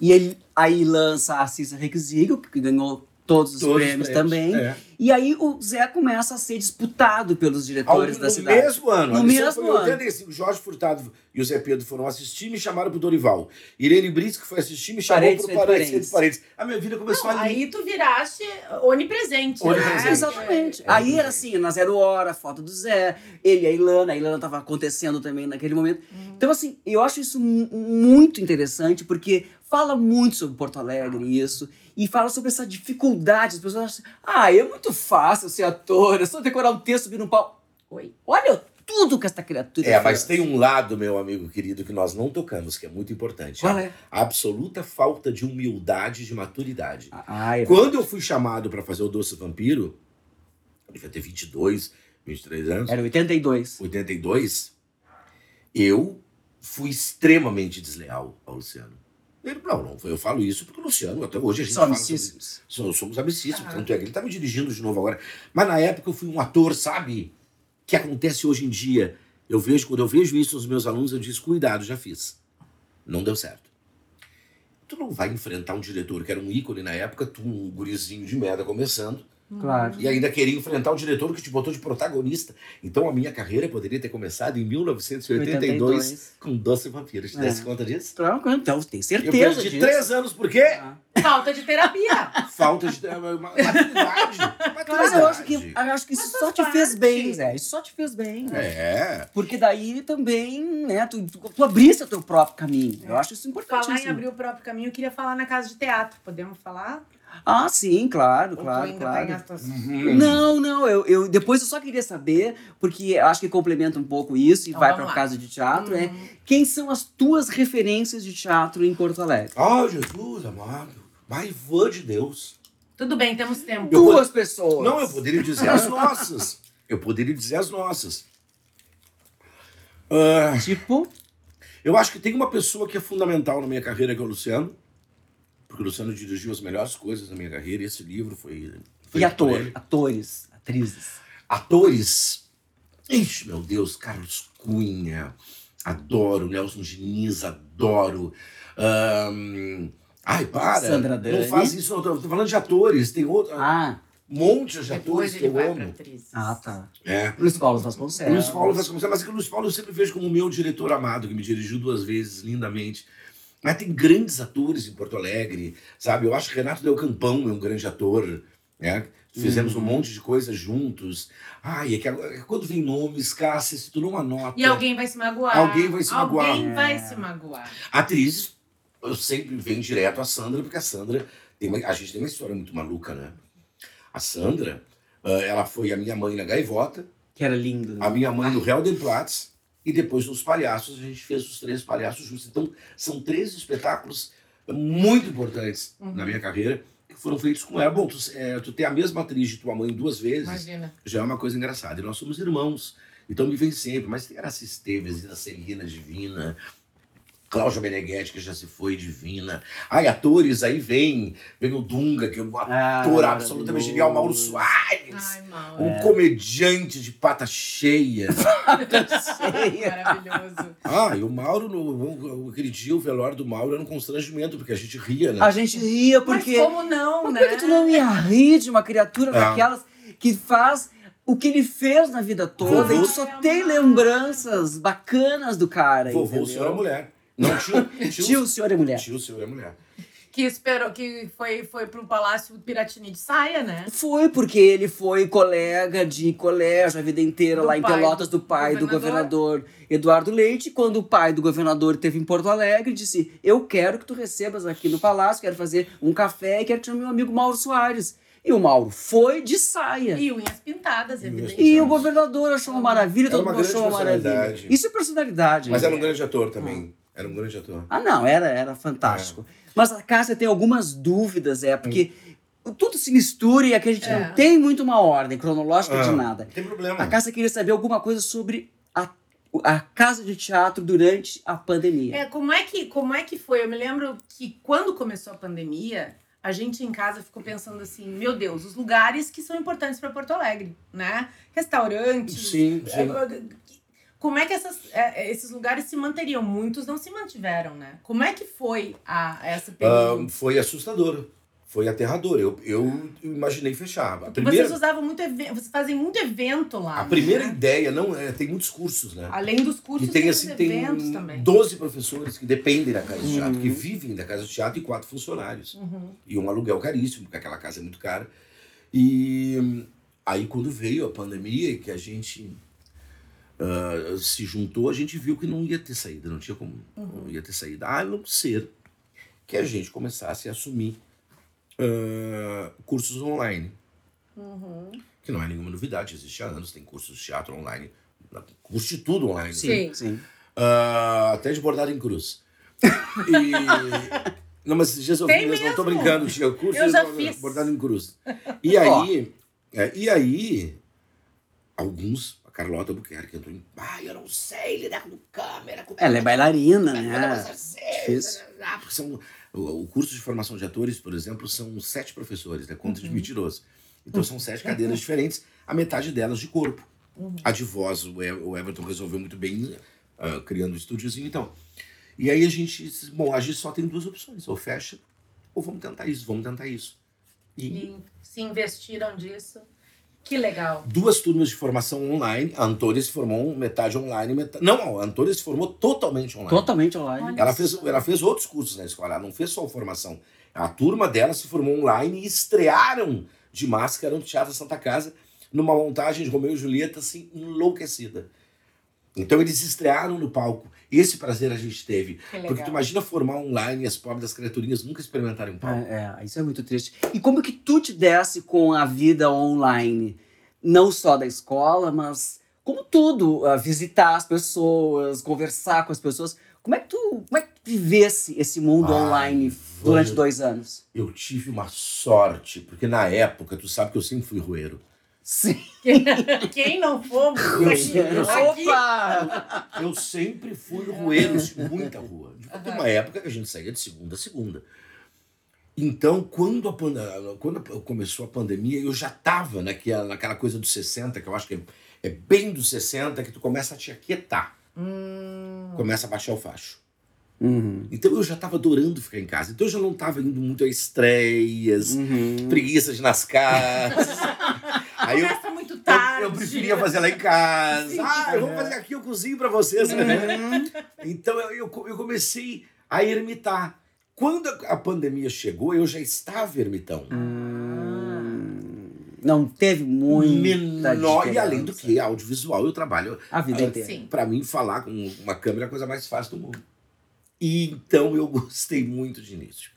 E ele aí lança a Cissa Requisigo, que ganhou todos os Todos os prêmios, prêmios, também. é. E aí o Zé começa a ser disputado pelos Ao, diretores da no cidade. mesmo ano. No a mesmo foi ano. 85. Jorge Furtado e o Zé Pedro foram assistir e me chamaram pro Dorival. Irene Brits, que foi assistir, me chamou Paredes, pro Paredes. Feito Paredes. A minha vida começou Não, ali. aí tu viraste onipresente. Onipresente. Né? Exatamente. É, aí era assim, na zero hora, foto do Zé, ele e a Ilana, a Ilana tava acontecendo também naquele momento. Então, assim, eu acho isso mu- muito interessante, porque fala muito sobre Porto Alegre, isso, e fala sobre essa dificuldade. As pessoas acham, ah, é muito fácil ser ator, é só decorar um texto, subir num palco. Oi. Olha tudo que essa criatura É, mas tem um lado, meu amigo querido, que nós não tocamos, que é muito importante. Qual A- é? A absoluta falta de humildade e de maturidade. Ah, é. Quando eu fui chamado para fazer o Doce Vampiro, eu devia ter 22, 23 anos. Era 82. 82, eu fui extremamente desleal ao Luciano. Ele, não, não, eu falo isso porque o Luciano, até hoje a gente São fala sobre- amicíssimos. Somos, amicíssimos, Ah. tanto é que ele tá me dirigindo de novo agora. Mas na época eu fui um ator, sabe? Que acontece hoje em dia. Eu vejo, quando eu vejo isso nos meus alunos, eu digo, cuidado, já fiz. Não deu certo. Tu não vai enfrentar um diretor que era um ícone na época, tu um gurizinho de merda começando, Claro. e ainda queria enfrentar um diretor que te botou de protagonista. Então a minha carreira poderia ter começado em 1982 82. com Doce Vampiro. Te desse É. conta disso? Tranquilo, Então, tem Eu certeza perdi disso. três anos, por quê? Ah. Falta de terapia. Falta de é, ma- maturidade. Mas eu acho que, Maturidade. eu acho que isso só te faz fez parte. bem, Zé. Isso só te fez bem. né? É. Porque daí também, né, tu, tu, tu abriste o teu próprio caminho. Eu acho isso importante. Falar em abrir o próprio caminho, eu queria falar na casa de teatro. Podemos falar? Ah, sim, claro, claro, ainda tá em claro. atuação? Uhum. Não, não, eu, eu depois eu só queria saber, porque eu acho que complementa um pouco isso e Então vai para lá. casa de teatro, é Uhum. quem são as tuas referências de teatro em Porto Alegre? Ah, Jesus amado. Mas vã de Deus. Tudo bem, temos tempo. Eu Duas pessoas. Não, eu poderia dizer as nossas. Eu poderia dizer as nossas. Ah, Tipo, eu acho que tem uma pessoa que é fundamental na minha carreira, que é o Luciano. Porque o Luciano dirigiu as melhores coisas na minha carreira e esse livro foi. foi e ator, atores, atrizes. Atores. Ixi, meu Deus, Carlos Cunha. Adoro. Nelson Diniz, adoro. Ahn, ai, para. Sandra Não Dani. faz isso, não. Tô, tô falando de atores. Tem outro. Ah, monte de atores que eu amo. ah, tá. É. Luiz Paulo Vasconcelos. Luiz Paulo Vasconcelos, mas é que o Luiz Paulo eu sempre vejo como meu diretor amado, que me dirigiu duas vezes lindamente. Mas tem grandes atores em Porto Alegre, sabe? Eu acho que Renato Del Campão é um grande ator, né? Fizemos Uhum. um monte de coisas juntos. Ai, é que agora- quando vem nomes, Cássia, se tu não anota. E alguém vai se magoar. Alguém vai se magoar. Alguém vai É. se magoar. Atrizes, eu sempre venho direto a Sandra, porque a Sandra, tem uma- a gente tem uma história muito maluca, né? A Sandra, ah, ela foi a minha mãe na Gaivota, Que era lindo. né? a minha mãe no Heldenplatz e depois nos Palhaços, a gente fez os três Palhaços juntos. Então, são três espetáculos muito importantes Uhum. na minha carreira que foram feitos com ela. Bom, tu, é, tu ter a mesma atriz de tua mãe duas vezes Imagina. já é uma coisa engraçada. E nós somos irmãos, então me vem sempre. Mas tem Araci Esteves, a Celina Divina, Cláudia Meneghetti, que já se foi, Divina. Ai, atores, aí vem, vem o Dunga, que é um Ah, ator absolutamente genial, Mauro Soares. Ai, mal. Um comediante de pata cheia. Maravilhoso. Ah, e o Mauro, no, aquele dia, o velório do Mauro era um constrangimento, porque a gente ria, né? A gente ria porque. Mas como não, Mas né? por que tu não ia rir de uma criatura É. daquelas que faz o que ele fez na vida toda Vovô- e tu só tem lembranças bacanas do cara. Vovô, o entendeu? senhor é mulher. Não, tio, tio, Tio, senhor é mulher. tio, o senhor é mulher. Que esperou, que foi, foi pro Palácio Piratini de saia, né? Foi porque ele foi colega de colégio a vida inteira Do lá em pai Pelotas do do pai do governador. governador Eduardo Leite. Quando o pai do governador esteve em Porto Alegre, disse: Eu quero que tu recebas aqui no palácio, quero fazer um café e quero te chamar meu amigo Mauro Soares. E o Mauro foi de saia. E unhas pintadas, evidentemente. E o governador achou uma maravilha, Era todo mundo achou uma maravilha. Isso é personalidade. Mas né? era um grande ator também. Era um grande ator. Ah, não, era, era fantástico. Mas a Cássia tem algumas dúvidas, é, porque tudo se mistura e aqui a gente É. não tem muito uma ordem cronológica de Ah, nada. Não tem problema. A Cássia queria saber alguma coisa sobre a, a casa de teatro durante a pandemia. É, como é que como é que foi? Eu me lembro que quando começou a pandemia, a gente em casa ficou pensando assim, meu Deus, os lugares que são importantes para Porto Alegre, né? Restaurantes. Sim, sim. É, Como é que essas, é, esses lugares se manteriam? Muitos não se mantiveram, né? Como é que foi a, essa período? Ah, foi assustador. Foi aterrador. Eu, eu imaginei fechar. A primeira, vocês usavam muito evento, vocês fazem muito evento lá. a primeira né? ideia não é. Tem muitos cursos, né? Além dos cursos, E tem tem, assim, os tem eventos também. 12 professores que dependem da casa de teatro, Uhum. que vivem da casa de teatro e quatro funcionários. Uhum. E um aluguel caríssimo, porque aquela casa é muito cara. E hum, aí quando veio a pandemia e que a gente ah, se juntou, a gente viu que não ia ter saída, não tinha como, não ia ter saída. A não ser que a gente começasse a assumir ah, cursos online. Uhum. Que não é nenhuma novidade, existe há anos, tem cursos de teatro online, curso de tudo online. Sim. Sim. Ah, até de bordado em cruz. E... Não, mas eu Tem mas não tô mesmo? brincando, tinha curso Eu já de fiz. bordado em cruz. E aí, é, e aí, alguns, Carlota Buquerque entrou em, ah, eu não sei lidar com câmera, com Ela é bailarina, né? fez, Difícil. ah, porque são, o, curso de formação de atores, por exemplo, são sete professores, né? Conta de mentiroso. Então são sete cadeiras diferentes, a metade delas de corpo. A de voz, o, Everton resolveu muito bem, ah, criando um estúdiozinho então. E aí a gente, disse, bom, a gente só tem duas opções, ou fecha, ou vamos tentar isso, vamos tentar isso. E E se investiram disso. Que legal. duas turmas de formação online, a Antônia se formou metade online, metade... Não, a Antônia se formou totalmente online. Totalmente online. Olha Ela fez, ela fez outros cursos na escola, ela não fez só formação. A turma dela se formou online e estrearam de máscara no Teatro Santa Casa, numa montagem de Romeu e Julieta, assim, enlouquecida. Então eles estrearam no palco. Esse prazer a gente teve. Porque tu imagina formar online e as pobres das criaturinhas nunca experimentaram um palco. É, é, isso é muito triste. E como que tu te desse com a vida online? Não só da escola, mas como tudo, visitar as pessoas, conversar com as pessoas. Como é que tu, como é que tu vivesse esse mundo Ai, online durante dois anos? Eu tive uma sorte, porque na época, tu sabe que eu sempre fui roeiro. Sim. Quem não fomos Eu aqui? Opa! Eu sempre fui roeiro de muita rua. Tem uma época que a gente saía de segunda a segunda. Então, quando, a, quando começou a pandemia, eu já estava naquela, naquela coisa dos 60, que eu acho que é, é bem dos 60, que tu começa a te aquietar. Hum, Começa a baixar o facho. Uhum. Então eu já estava adorando ficar em casa. Então eu já não estava indo muito a estreias, Uhum. preguiça de ir nas casas. Aí eu, começa muito eu, tarde. eu preferia fazer lá em casa. Sim. Ah, eu vou fazer aqui, eu cozinho pra vocês. Então eu, eu, eu comecei a ermitar. Quando a a pandemia chegou, eu já estava ermitão. Hum. Não teve muita Menor, e além do que, audiovisual, eu trabalho. A vida Ah, inteira. Pra mim, falar com uma câmera é a coisa mais fácil do mundo. E então eu gostei muito de início.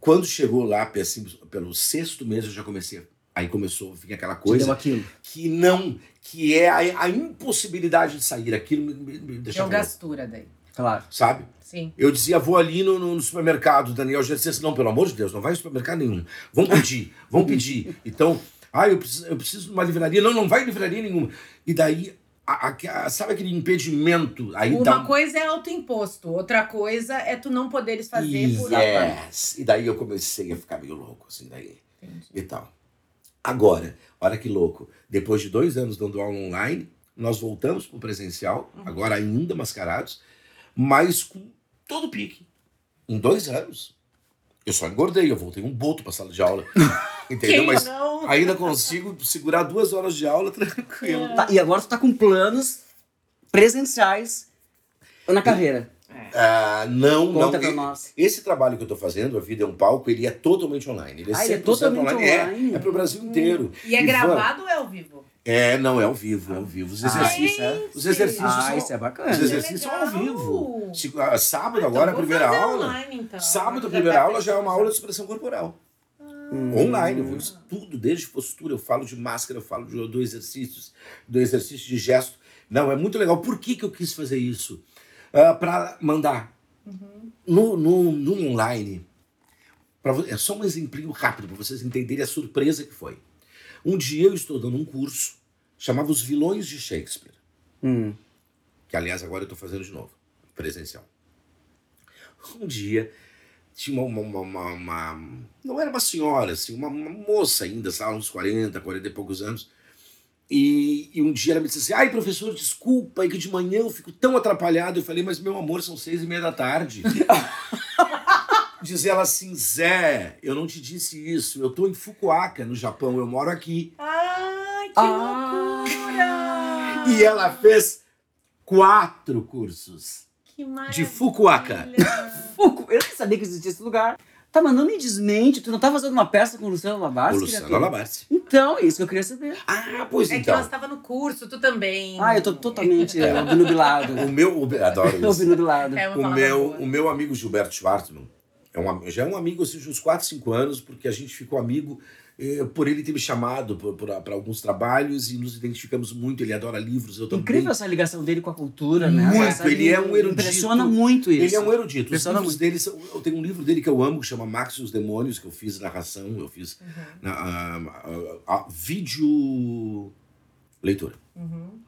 Quando chegou lá, assim, pelo sexto mês, eu já comecei. Aí começou a vir aquela coisa deu aquilo. que não, que é a, a impossibilidade de sair. Aquilo me, me, me É deixava gastura daí. Claro. sabe? Sim. Eu dizia, vou ali no, no supermercado. Daniel já disse assim, não, pelo amor de Deus, não vai em supermercado nenhum. Vão pedir, vão pedir. Então, ah, eu preciso, eu preciso de uma livraria. Não, não vai em livraria nenhuma. E daí, a- a- a- sabe aquele impedimento? Aí Uma dá coisa é autoimposto, outra coisa é tu não poderes fazer por Yes. E daí eu comecei a ficar meio louco, assim, daí. Entendi. E tal. Agora, olha que louco. Depois de dois anos dando aula online, nós voltamos para o presencial, Uhum. agora ainda mascarados, mas com todo o pique. Em dois anos. Eu só engordei, eu voltei um boto para a sala de aula. Entendeu? Quem Mas não? ainda consigo segurar duas horas de aula tranquilo. Tá, e agora tu tá com planos presenciais na carreira. Ah, não, Conta não. pra nós. Esse trabalho que eu tô fazendo, A Vida é um Palco, ele é totalmente online. Ele é Ah, ele é 100% totalmente online? É, é pro Brasil inteiro. E é Ivan, gravado ou é ao vivo? É, não, é ao vivo, é ao vivo. Os Ah, exercícios, é? os exercícios Ah, são, isso é os bacana. exercícios são ao vivo. Ah, Sábado Então agora, a vou primeira aula. Online, então. Sábado, a primeira aula já é uma aula de expressão corporal. Hum. Online, eu vou tudo, desde postura, eu falo de máscara, eu falo de, do exercícios, do exercício de gesto. Não, é muito legal. Por que, que eu quis fazer isso? Ah, para mandar. No, no, no online, pra é só um exemplinho rápido para vocês entenderem a surpresa que foi. Um dia eu estou dando um curso, chamava Os Vilões de Shakespeare, Hum. que aliás agora eu estou fazendo de novo, presencial. Um dia tinha uma, uma, uma- uma- não era uma senhora, assim, uma, uma moça ainda, sabe, uns 40, 40 e poucos anos. E, e um dia ela me disse assim, ai professor, desculpa, é que de manhã eu fico tão atrapalhado. Eu falei, mas meu amor, são seis e meia da tarde. Diz ela assim, Zé, eu não te disse isso, eu tô em Fukuoka, no Japão, eu moro aqui. Ai, que Ah. loucura! E ela fez quatro cursos Que maravilha! de Fukuoka. Fuku, eu nem sabia que existia esse lugar. Tá, mas não me desmente. Tu não tá fazendo uma peça com o Luciano Labarce? O Luciano? Labarce. Então, é isso que eu queria saber. Ah, pois É que então. ela estava no curso, tu também. Ah, eu tô totalmente é, obnubilado. O meu, o, adoro isso. obnubilado. É O meu, boa. o meu amigo Gilberto Schwartzman, é um, já é um amigo assim, de uns 4, 5 anos, porque a gente ficou amigo por ele ter me chamado para alguns trabalhos e nos identificamos muito. Ele adora livros, eu também. Incrível essa ligação dele com a cultura, né? Muito, Essa- ele é um erudito. Impressiona muito isso. Ele é um erudito. Os livros muito. dele são, eu tenho um livro dele que eu amo, que chama Max e os Demônios, que eu fiz narração, eu fiz Uhum. na, a, a- a- vídeo leitura. Uhum.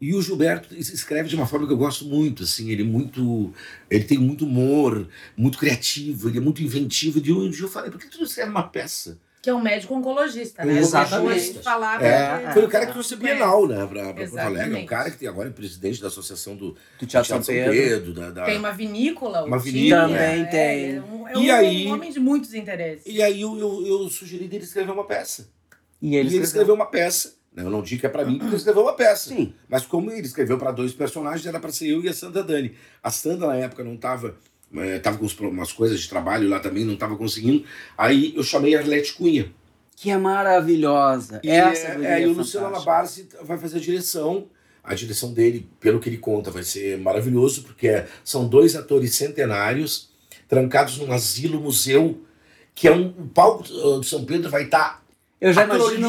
E o Gilberto escreve de uma forma que eu gosto muito, assim, ele é muito, ele tem muito humor, muito criativo, ele é muito inventivo. E um dia eu falei, por que tu não escreve uma peça? Que é um médico oncologista, né? Exatamente. Falar É, pra- foi o cara que trouxe. Bienal, né, pra, pra Porto Alegre. É um cara que tem agora é presidente da Associação do, Do Teatro São Pedro. da, da- Tem uma vinícola. o Uma vinícola. Também é, tem. É, um, é E um aí- homem de muitos interesses. E aí eu, eu, eu sugeri dele escrever uma peça. E E ele, ele escreveu uma peça. né, Eu não digo que é pra mim, porque ele escreveu uma peça. Sim. Mas como ele escreveu para dois personagens, era para ser eu e a Sandra Dani. A Sandra, na época, não estava. Estava com uns pro- umas coisas de trabalho lá também, não estava conseguindo. Aí eu chamei a Arlete Cunha. Que é maravilhosa. E, Essa é, é, é e o Luciano. Labarce vai fazer a direção. A direção dele, pelo que ele conta, vai ser maravilhoso, porque é- são dois atores centenários trancados num asilo museu, que é um, o palco uh, do São Pedro vai estar Eu já imagino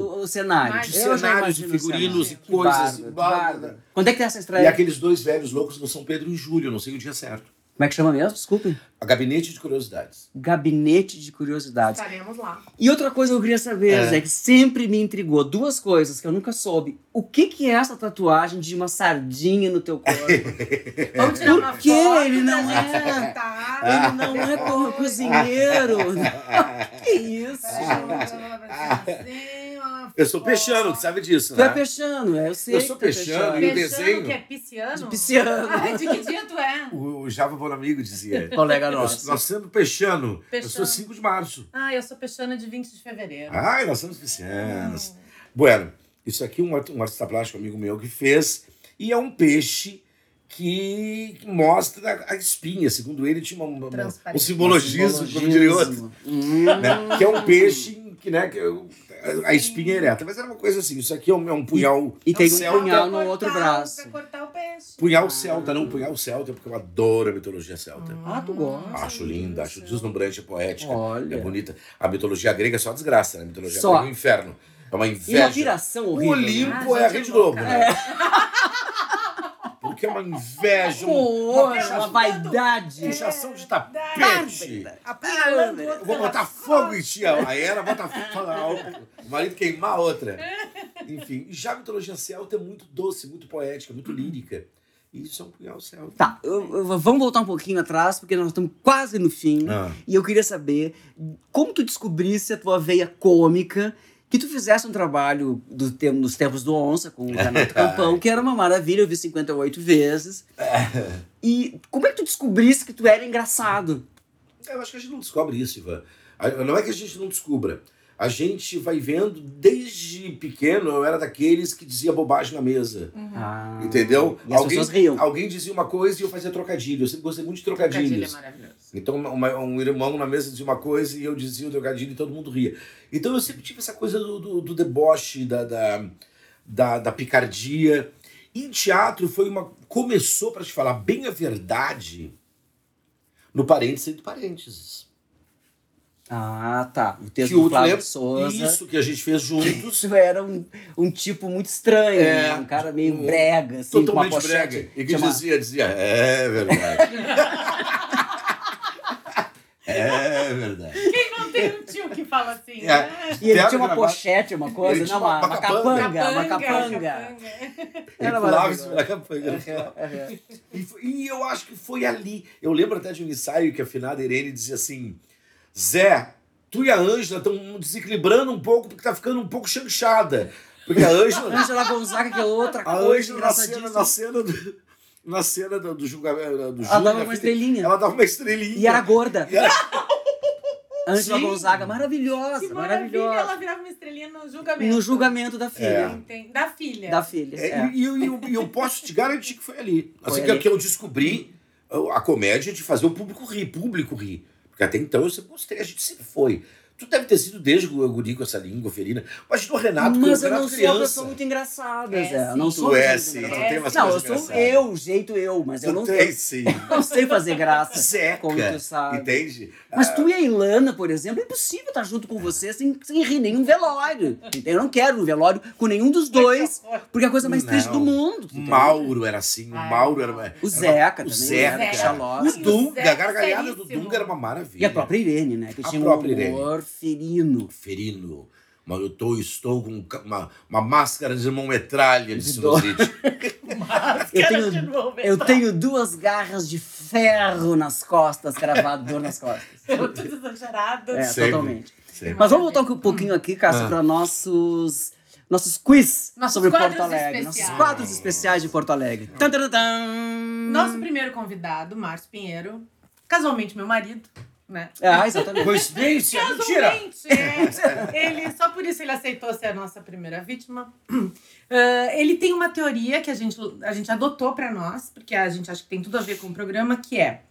o, o, cenário. Mas de Eu já cenários, de figurinos e coisas. bárbaro. Quando é que tem essa E estreia? aqueles dois velhos loucos no São Pedro em julho, não sei o dia certo. Como é que chama mesmo? Desculpe. A Gabinete de Curiosidades. Gabinete de Curiosidades. Estaremos lá. E outra coisa que eu queria saber, É. Zé, que sempre me intrigou. Duas coisas que eu nunca soube. O que, que é essa tatuagem de uma sardinha no teu corpo? Ele Vamos tirar Por uma quê? foto Ele não gente é. comentar. não é co- cozinheiro. que isso? Eu sou peixano, sabe disso, Tu é né? peixano, é, eu sei. Eu sou é peixano, peixano. e o desenho- que é pisciano? De pisciano. Ai, de que dia tu é? O, o Java Bonamigo dizia. Colega nosso. nós somos peixano. Eu Peixano. sou 5 de março. Ah, eu sou peixana de 20 de fevereiro. Ai, nós somos piscianos. Bueno, isso aqui um, art- um artista plástico amigo meu que fez. E é um peixe que mostra a espinha. Segundo ele, tinha uma, uma- um simbologismo, como diria outro. Hum. né? Que é um peixe que, né, que eu- a espinha é ereta. Mas era uma coisa assim, isso aqui é um, é um punhal E tem um celta. punhal no outro braço. Pra cortar o peixe. Punhal celta, não punhal celta, porque eu adoro a mitologia celta. Ah, tu gosta? Acho linda, acho deslumbrante, poética. Olha. É bonita. A mitologia grega é só desgraça, né? A mitologia Só. grega é um inferno. É uma E uma inveja. viração O horrível. Olimpo Ah, é a Rede Globo, né? Porque é uma inveja, um- Poxa, uma vaidade. puxação de tapete. Bárbara. Apelando o Eu outro vou botar fogo em ti. A era bota fogo. O marido queimar a outra. Enfim, já a mitologia celta é muito doce, muito poética, muito lírica. E isso é um punhal celta. Tá, eu- eu- vamos voltar um pouquinho atrás, porque nós estamos quase no fim. Ah. E eu queria saber como tu descobrisse a tua veia cômica, que tu fizesse um trabalho do te- nos tempos do Onça com o Renato Campão, que era uma maravilha, eu vi 58 vezes. E como é que tu descobrisse que tu era engraçado? Eu acho que a gente não descobre isso, Ivan. Não é que a gente não descubra. A gente vai vendo, desde pequeno, eu era daqueles que dizia bobagem na mesa. Ah, Entendeu? E as pessoas riam. alguém dizia uma coisa e eu fazia trocadilho. Eu sempre gostei muito de Trocadilho é trocadilhos. maravilhoso. Então, uma- um irmão na mesa dizia uma coisa e eu dizia o trocadilho e todo mundo ria. Então, eu sempre tive essa coisa do, do, do deboche, da, da, da, da picardia. E em teatro foi uma. Começou, para te falar bem a verdade, no Parênteses entre Parênteses. Ah, tá. O texto Que do Flávio lembra- Souza. Isso que a gente fez juntos. Isso era um, um tipo muito estranho, É, né? um cara meio um- brega, assim, com uma Totalmente pochete. brega. E que uma- dizia, dizia, é verdade. é verdade. Quem não tem um tio que fala assim, É. né? E ele tinha uma pochete, uma coisa, não, uma, uma- capanga, uma capanga. Era maravilhoso. capanga. E, foi- e eu acho que foi ali. Eu lembro até de um ensaio que a finada Irene dizia assim: Zé, tu e a Ângela estão desequilibrando um pouco porque tá ficando um pouco chanchada. Porque a Ângela. Ângela Gonzaga, que é outra A coisa Ângela na cena, na cena do. Na cena do, do julgamento. Do Ela dava uma estrelinha. Ela dava uma estrelinha. E era gorda. E era- Ângela. Gonzaga, maravilhosa, Que maravilha, ela maravilhosa. virava uma estrelinha no julgamento. No julgamento da filha. É. Entende? Da filha. Da filha. É, é. E, e eu- e eu, e eu posso te garantir que foi ali. Foi Assim ali. que eu descobri a comédia de fazer o público rir, público rir. Porque até então eu sempre gostei, a gente sempre foi. Tu deve ter sido desde o guri com essa língua ferina. Mas o Renato, Mas o eu Renato não sou uma criança. pessoa muito engraçada, É, Zé. Eu não sou Tu uma é sim, muito tu tem umas Não, eu sou eu, jeito eu, mas eu Tu não, tem sim. não sei fazer graça. Zeca. Como tu sabe. Entende? Mas tu e a Ilana, por exemplo, é impossível estar junto com você sem, sem rir nenhum velório. Eu não quero um velório com nenhum dos dois, porque é a coisa mais triste do Não. mundo. O Mauro era assim, o Ai, Mauro era. O era Zeca o também. Zeca. né? Zeca. Xalós. O Dunga, a gargalhada do. Dunga era uma maravilha. E a própria Irene, né? Que A tinha um própria Irene. Ferino. Ferino. Mas eu tô, estou com uma, uma máscara de mão metralha de De sinusite. Eu tenho, eu tenho duas garras de ferro nas costas, cravado dor nas costas. Eu tô exagerado. É, Sempre. totalmente. Sempre. Mas vamos voltar um pouquinho aqui, Cássio, Ah. para nossos nossos quiz Nossos sobre Porto Alegre. especiais. Nossos quadros especiais de Porto Alegre. Tan, tan. Nosso primeiro convidado, Márcio Pinheiro, casualmente meu marido, né? Ah, exatamente. Coincidência? Mentira! É. ele, só por isso ele aceitou ser a nossa primeira vítima. Ah, ele tem uma teoria que a gente, a gente adotou pra nós, porque a gente acha que tem tudo a ver com o programa, que é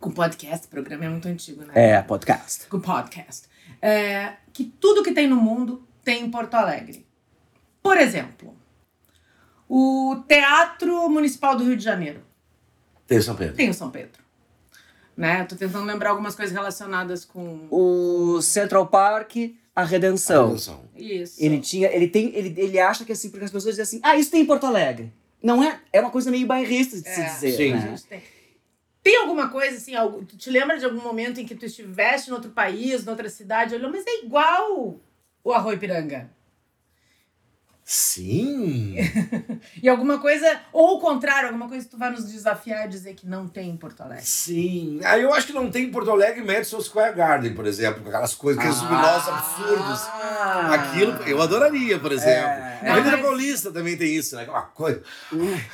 com podcast, o programa é muito antigo, né? É, podcast. Com podcast. É, que tudo que tem no mundo tem em Porto Alegre. Por exemplo, O Teatro Municipal do Rio de Janeiro. Tem o São Pedro. Tem o São Pedro. Né? Tô tentando lembrar algumas coisas relacionadas com. O Central Park, a Redenção. Atenção. Isso. Ele tinha, ele tem, ele, ele acha que assim, porque as pessoas dizem assim, ah, isso tem em Porto Alegre. Não é, é uma coisa meio bairrista de se É, dizer, sim. né? Tem. Tem alguma coisa assim, algo, tu te lembra de algum momento em que tu estiveste em outro país, em outra cidade, olhou, mas é igual o Arroio Piranga? Sim. E alguma coisa, ou o contrário, alguma coisa que tu vai nos desafiar a dizer que não tem em Porto Alegre. Sim. Aí eu acho que não tem em Porto Alegre Madison Square Garden, por exemplo, com aquelas coisas, aqueles lumiноsos absurdos. Ah. Aquilo eu adoraria, por exemplo. É. A Avenida Mas- Paulista também tem isso, né? Uma coisa.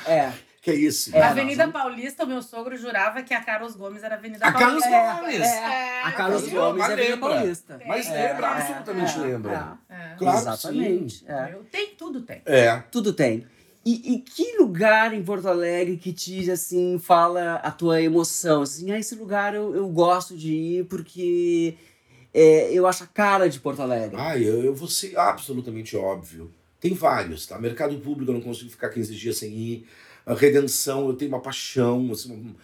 É. Que é isso? É, Na nós Avenida Paulista, o meu sogro jurava que a Carlos Gomes era a Avenida A Carlos Paulista. Gomes. É, A Carlos Mas Gomes é Avenida. Paulista. Mas É, lembra, é, absolutamente é, lembra. É. Claro Exatamente. é. Tem, tudo tem. É. Tudo tem. E, e que lugar em Porto Alegre que te, assim, fala a tua emoção? Assim, ah, esse lugar eu, eu gosto de ir porque é, eu acho a cara de Porto Alegre. Ah, eu, eu vou ser absolutamente óbvio. Tem vários, tá? Mercado público eu não consigo ficar 15 dias sem ir. A redenção, eu tenho uma paixão, assim,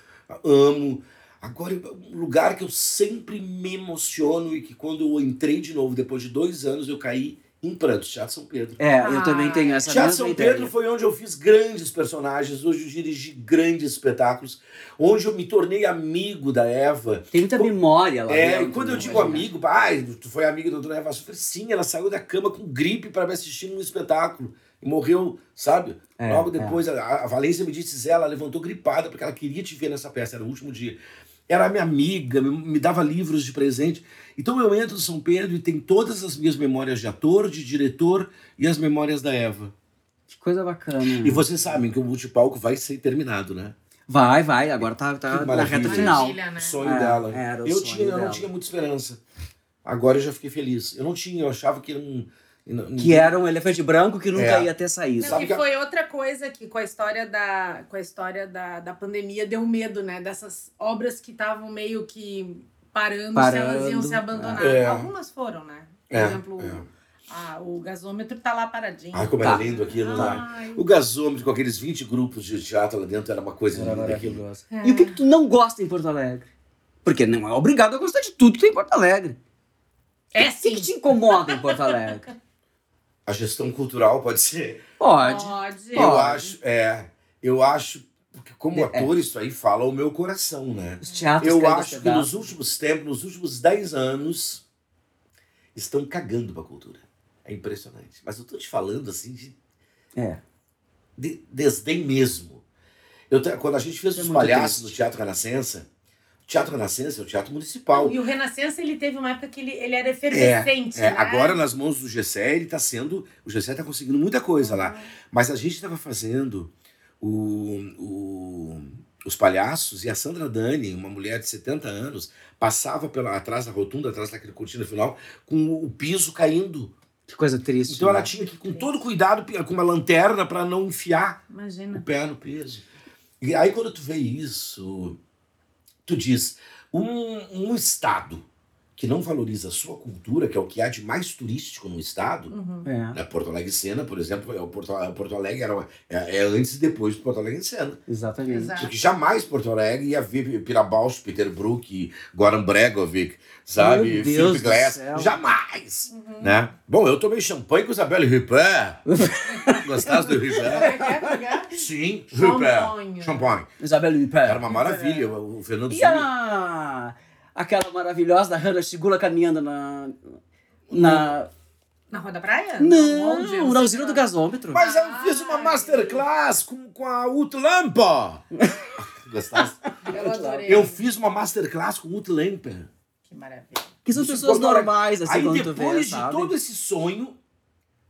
amo. Agora, um lugar que eu sempre me emociono e que quando eu entrei de novo, depois de dois anos, eu caí em prantos. Teatro São Pedro. É, eu Ah, também tenho essa Teatro mesma São ideia. Pedro foi onde eu fiz grandes personagens, hoje eu dirigi grandes espetáculos, onde eu me tornei amigo da Eva. Tem muita Co- memória lá É, dentro, e quando eu né? digo amigo, ai, tu foi amigo da dona Eva Açúcar? Sim, ela saiu da cama com gripe para me assistir num espetáculo e morreu, sabe? É, Logo depois, a, a Valência me disse, Zé, ela levantou gripada porque ela queria te ver nessa peça, era o último dia. Era minha amiga, me, dava livros de presente. Então eu entro no São Pedro e tem todas as minhas memórias de ator, de diretor e as memórias da Eva. Que coisa bacana. E vocês sabem que o multipalco vai ser terminado, né? Vai, vai, agora tá, tá na reta final. Maravilha, né? O sonho É, dela. era o eu sonho tinha, eu não tinha muita esperança. Agora eu já fiquei feliz. Eu não tinha, eu achava que era um. Que era um elefante branco que nunca É. ia ter saído. Não, Sabe e que a- foi outra coisa que com a história da com a história da, da pandemia deu medo, né? Dessas obras que estavam meio que parando, se elas iam Parando, ser abandonadas. é. Algumas foram, né? Por É, exemplo, é. a- o gasômetro tá lá paradinho. Ai, como Tá. era lindo aquilo lá. Ai. O gasômetro com aqueles 20 grupos de teatro lá dentro era uma coisa Era linda aquilo. É. E o que, que tu não gosta em Porto Alegre? Porque não é obrigado a gostar de tudo que tem em Porto Alegre. É O que, sim. que te incomoda em Porto Alegre? A gestão cultural pode ser. Pode. Pode. Eu Pode. acho, é. Eu acho. Porque como É. ator, isso aí fala o meu coração, né? Os teatros Eu acho que nos últimos tempos, nos últimos 10 anos, estão cagando pra cultura. É impressionante. Mas eu tô te falando assim de É. de, desdém mesmo. Eu, quando a gente fez é os palhaços triste. do Teatro Renascença, Teatro Renascença é o teatro municipal. E o Renascença, ele teve uma época que ele, ele era efervescente, É, né? agora nas mãos do Gessé, ele tá sendo. O Gessé tá conseguindo muita coisa lá. Mas a gente estava fazendo o, o- os palhaços e a Sandra Dani, uma mulher de 70 anos, passava pela, atrás da rotunda, atrás daquele cortina final, com o piso caindo. Que coisa triste. Então ela né? tinha que, ir com todo cuidado, com uma lanterna para não enfiar o Imagina. pé no peso. E aí quando tu vê isso, tu diz, um, um estado que não valoriza a sua cultura, que é o que há de mais turístico no estado, Uhum. É, né? Porto Alegre Sena, por exemplo, é o Porto, Porto Alegre era, uma- é, é antes e depois do Porto Alegre Sena. exatamente. Exato. Porque jamais Porto Alegre ia ver Pirabaus, Peterbrook, Goran Bregovic, sabe? Meu Deus Philip Glass. Jamais! Uhum. Né? Bom, eu tomei champanhe com Isabelle Ripper. Gostaste do é é? É é? Sim, Champanhe. Ripper. Champanhe. Isabel Huppert. Era uma maravilha. O Fernando E Zilli. a... aquela maravilhosa da Hannah Shigula caminhando na... Na... Na Rua da Praia? Não? Eu na usina do gasômetro. Mas eu fiz uma masterclass com, com a Utlampa. Gostaste? Eu adorei. Eu fiz uma masterclass com o Utlampa. Que maravilha. Que são Isso pessoas quando normais, assim, Aí quando tu vê, depois de sabe? todo esse sonho,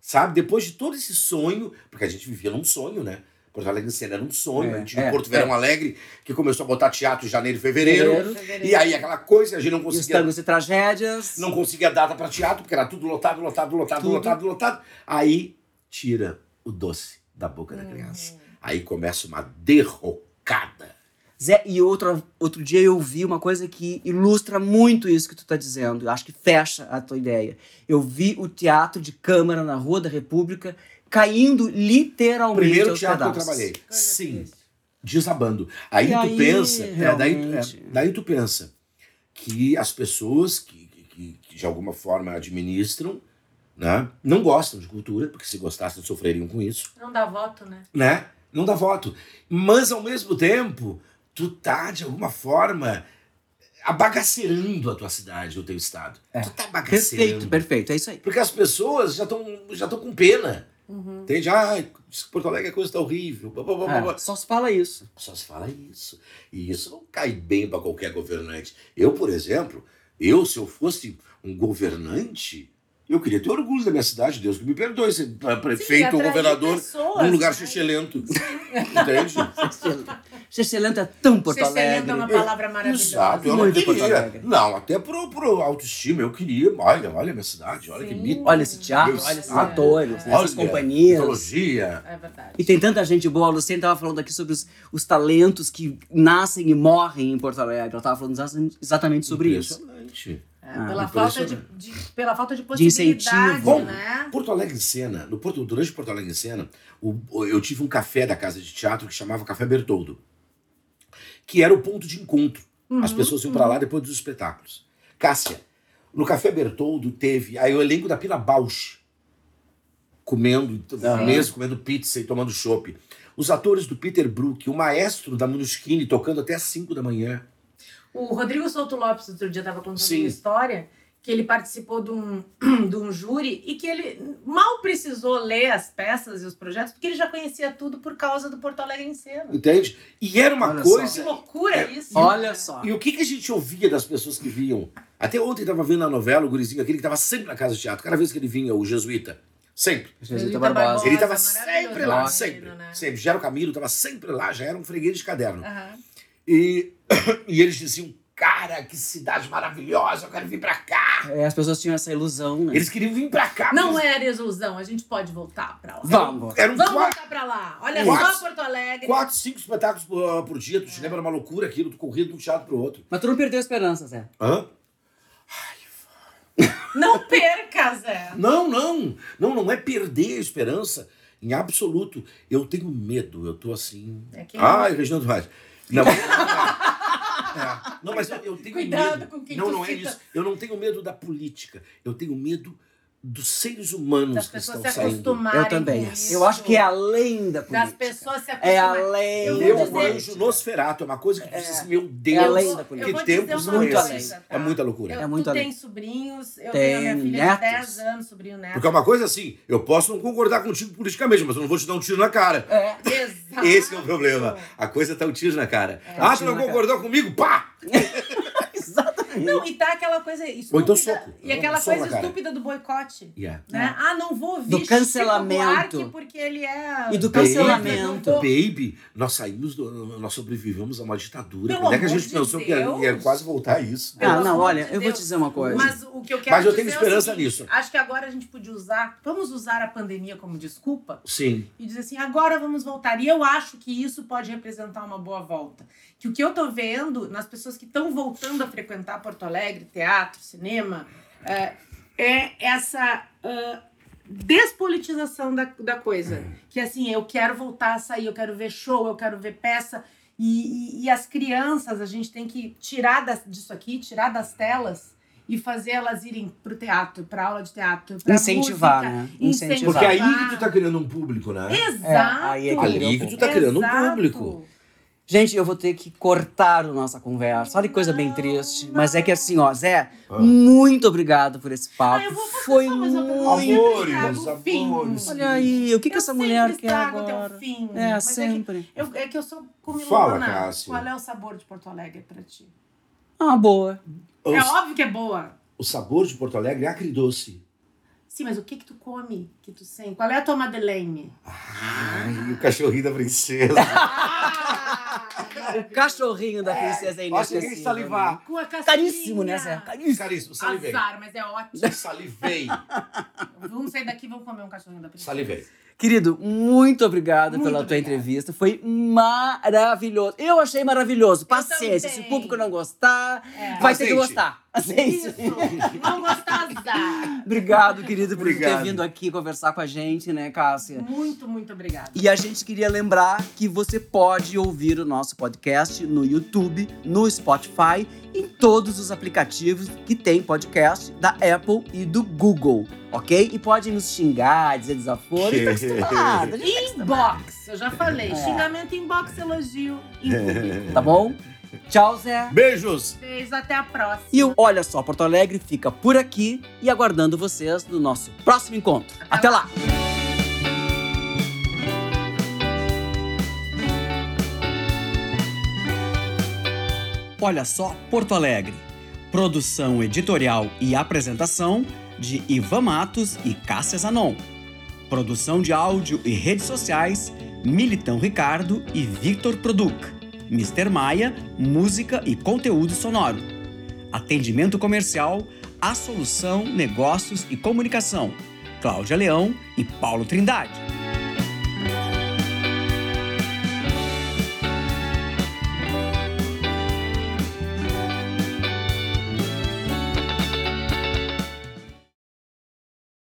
sabe? Depois de todo esse sonho, porque a gente vivia num sonho, né? Porto Alegre Cena era um sonho. É, a gente tinha é, o Porto Verão é. Alegre, que começou a botar teatro em janeiro e fevereiro. Fevereiro. E aí aquela coisa, a gente não conseguia, tangos e tragédias. não conseguia data para teatro, porque era tudo lotado, lotado, lotado, Tudo. lotado, lotado. Aí tira o doce da boca Uhum. da criança. Aí começa uma derrocada. Zé, e outro, outro dia eu vi uma coisa que ilustra muito isso que tu tá dizendo. Eu acho que fecha a tua ideia. Eu vi o Teatro de Câmara na Rua da República caindo literalmente Primeiro aos teatro que eu trabalhei. Sim. Desabando. Aí E tu aí, pensa. é, daí, é, daí tu pensa que as pessoas que, que, que de alguma forma administram, né? Não gostam de cultura, porque se gostassem sofreriam com isso, Não dá voto, né? né? Não dá voto. Mas ao mesmo tempo, tu tá de alguma forma abagacerando a tua cidade, o teu estado. É. Tu tá bagacerando. Perfeito, perfeito, é isso aí. Porque as pessoas já estão já tão com pena. Uhum. Entende? Ah, Porto Alegre a coisa tá horrível. blá, blá, blá. É, só se fala isso. Só se fala isso. E isso não cai bem para qualquer governante. Eu, por exemplo, eu, se eu fosse um governante, eu queria ter orgulho da minha cidade, Deus que me perdoe, ser prefeito ou governador pessoas, num lugar né? xixelento. Entende? Excelente é tão Porto Excelente Alegre. é uma palavra maravilhosa. Exato, eu não queria. Alegre. Não, até pro, pro autoestima, eu queria. Olha, olha a minha cidade, olha que Sim. bonito. Olha esse teatro, olha esses atores, né, essas companhias. mitologia. É verdade. E tem tanta gente boa. A Luciene tava falando aqui sobre os, os talentos que nascem e morrem em Porto Alegre. Ela tava falando exa- exatamente sobre isso. É, Ah, pela, falta de, de- pela falta de De incentivo. possibilidade, Bom, né? Porto Alegre em Cena, no Porto, durante Porto Alegre em Cena, o- eu tive um café da casa de teatro que chamava Café Bertoldo, que era o ponto de encontro. Uhum, As pessoas iam pra lá depois dos espetáculos. Cássia, no Café Bertoldo teve aí o elenco da Pina Bausch comendo, Aham. mesmo comendo pizza e tomando chopp. Os atores do Peter Brook, o maestro da Munchkin tocando até às 5 da manhã. O Rodrigo Souto Lopes, outro dia, estava contando Sim. uma história que ele participou de um, de um júri e que ele mal precisou ler as peças e os projetos, porque ele já conhecia tudo por causa do Porto Alegre em cena. Entende? E era uma Olha coisa. Que loucura É, isso! Olha né? só. E o que, que a gente ouvia das pessoas que vinham? Até ontem tava vendo a novela, o gurizinho aquele que tava sempre na casa de teatro. Cada vez que ele vinha, o jesuíta. Sempre. Jesuíta Barbosa. Barbosa. Ele tava maravilhoso, sempre lá, sempre. né? Sempre. Já era o Camilo, tava sempre lá, já era um freguês de caderno. Aham. E, e eles diziam, cara, que cidade maravilhosa, eu quero vir pra cá. É, as pessoas tinham essa ilusão, né? Eles queriam vir pra cá. Não mas era ilusão, a gente pode voltar pra lá. Vamos. Eram Vamos quatro, voltar pra lá. Olha Quatro- só Porto Alegre. quatro, cinco espetáculos por, por dia. Tu te lembra, era uma loucura aquilo, tu corria de um teatro pro outro. Mas tu não perdeu a esperança, Zé. Hã? Não perca, Zé. Não, não. Não, não é perder a esperança. Em absoluto. Eu tenho medo. Eu tô assim. É quem- Ai, Reginaldo Vaz. Não, É. não, mas eu, eu tenho Cuidado medo. com quem não, não é cita. isso. Eu não tenho medo da política. Eu tenho medo dos seres humanos Das que pessoas estão se saindo. acostumarem Eu também. Eu acho que é além da Das política. pessoas se É acostumarem. além Eu Eu vou dizer- anjo Nosferato. É uma coisa que tu diz assim, meu É Deus, além da política. que tempos são muito esses? tá? É muita loucura. Eu, É muito tu além. tem sobrinhos, eu Tem tenho a minha filha netos. de 10 anos, sobrinho neto. Porque é uma coisa assim, eu posso não concordar contigo politicamente, mas eu não vou te dar um tiro na cara. É. Exato. Esse é o problema. A coisa tá um tiro na cara. ah, tu não concordou comigo? Pá! Exatamente. Não, e tá aquela coisa estúpida. Ou então soco. E aquela Soco coisa estúpida do boicote. Yeah. Né? Ah, não vou ouvir Do cancelamento. Porque ele é... E do Não cancelamento. vou- Baby, nós saímos, do, nós sobrevivemos a uma ditadura. Pelo Quando é que a gente de pensou que ia, Deus. ia quase voltar a isso? Ah, não, amor olha, de eu vou Deus. te dizer uma coisa. Mas o que eu quero Mas eu tenho é esperança seguinte, nisso. Acho que agora a gente podia usar... Vamos usar a pandemia como desculpa Sim. e dizer assim, agora vamos voltar. E eu acho que isso pode representar uma boa volta. Que o que eu tô vendo nas pessoas que estão voltando a frequentar Porto Alegre, teatro, cinema, é, é essa despolitização da, da coisa. Que assim, eu quero voltar a sair, eu quero ver show, eu quero ver peça. E, e- e as crianças, a gente tem que tirar das- disso aqui, tirar das telas e fazer elas irem pro teatro, pra aula de teatro, pra Incentivar, música, né? incentivar. Porque aí que tu tá criando um público, né? Exato. aí é que Ali que tu tá criando um Exato. público. Gente, eu vou ter que cortar a nossa conversa. Olha que coisa bem triste. não. Mas é que assim, ó, Zé, Ah. muito obrigado por esse papo. Ah, eu vou fazer Foi só mais uma muito. Amores, amores. Olha aí, o que, que essa sempre mulher quer teu agora? fim, É, mas é que- sempre. Eu, é que eu sou comilona. Fala, Cássio. Qual é o sabor de Porto Alegre pra ti? Ah, boa. O, É óbvio que é boa. o sabor de Porto Alegre é acridoce. Sim, mas o que que tu come? Que tu sente? Qual é a tua Madeleine? Ai, o cachorrinho da princesa. Bye. O cachorrinho da princesa é Ó, cheguei a inesquecível. salivar. Com a casquinha. Caríssimo, né, Zé? Caríssimo. Caríssimo, salivei. Azar, mas é ótimo. Salivei. vamos sair daqui e vamos comer um cachorrinho da princesa. Salivei. Querido, muito obrigado Muito pela tua obrigada. entrevista. Foi maravilhoso. Eu achei maravilhoso. Paciência. Se o público não gostar, É. vai ter que gostar. Aceite. Isso. Não gostar, azar. Obrigado, querido, por ter Obrigado. vindo aqui conversar com a gente, né, Cássia? Muito, muito obrigada. E a gente queria lembrar que você pode ouvir o nosso podcast no YouTube, no Spotify, em todos os aplicativos que tem podcast da Apple e do Google, ok? E pode nos xingar, dizer desaforo, e tá acostumado. tá Inbox, eu já falei. É. Xingamento inbox, elogio. inbox. Tá bom? Tchau, Zé. Beijos! Beijo, até a próxima. E o Olha Só Porto Alegre fica por aqui e aguardando vocês no nosso próximo encontro. Até lá! Olha Só Porto Alegre. Produção editorial e apresentação de Ivan Matos e Cássia Zanon. Produção de áudio e redes sociais, Militão Ricardo e Victor Produc. Mr. Maia, música e conteúdo sonoro. Atendimento comercial, A Solução, Negócios e Comunicação. Cláudia Leão e Paulo Trindade.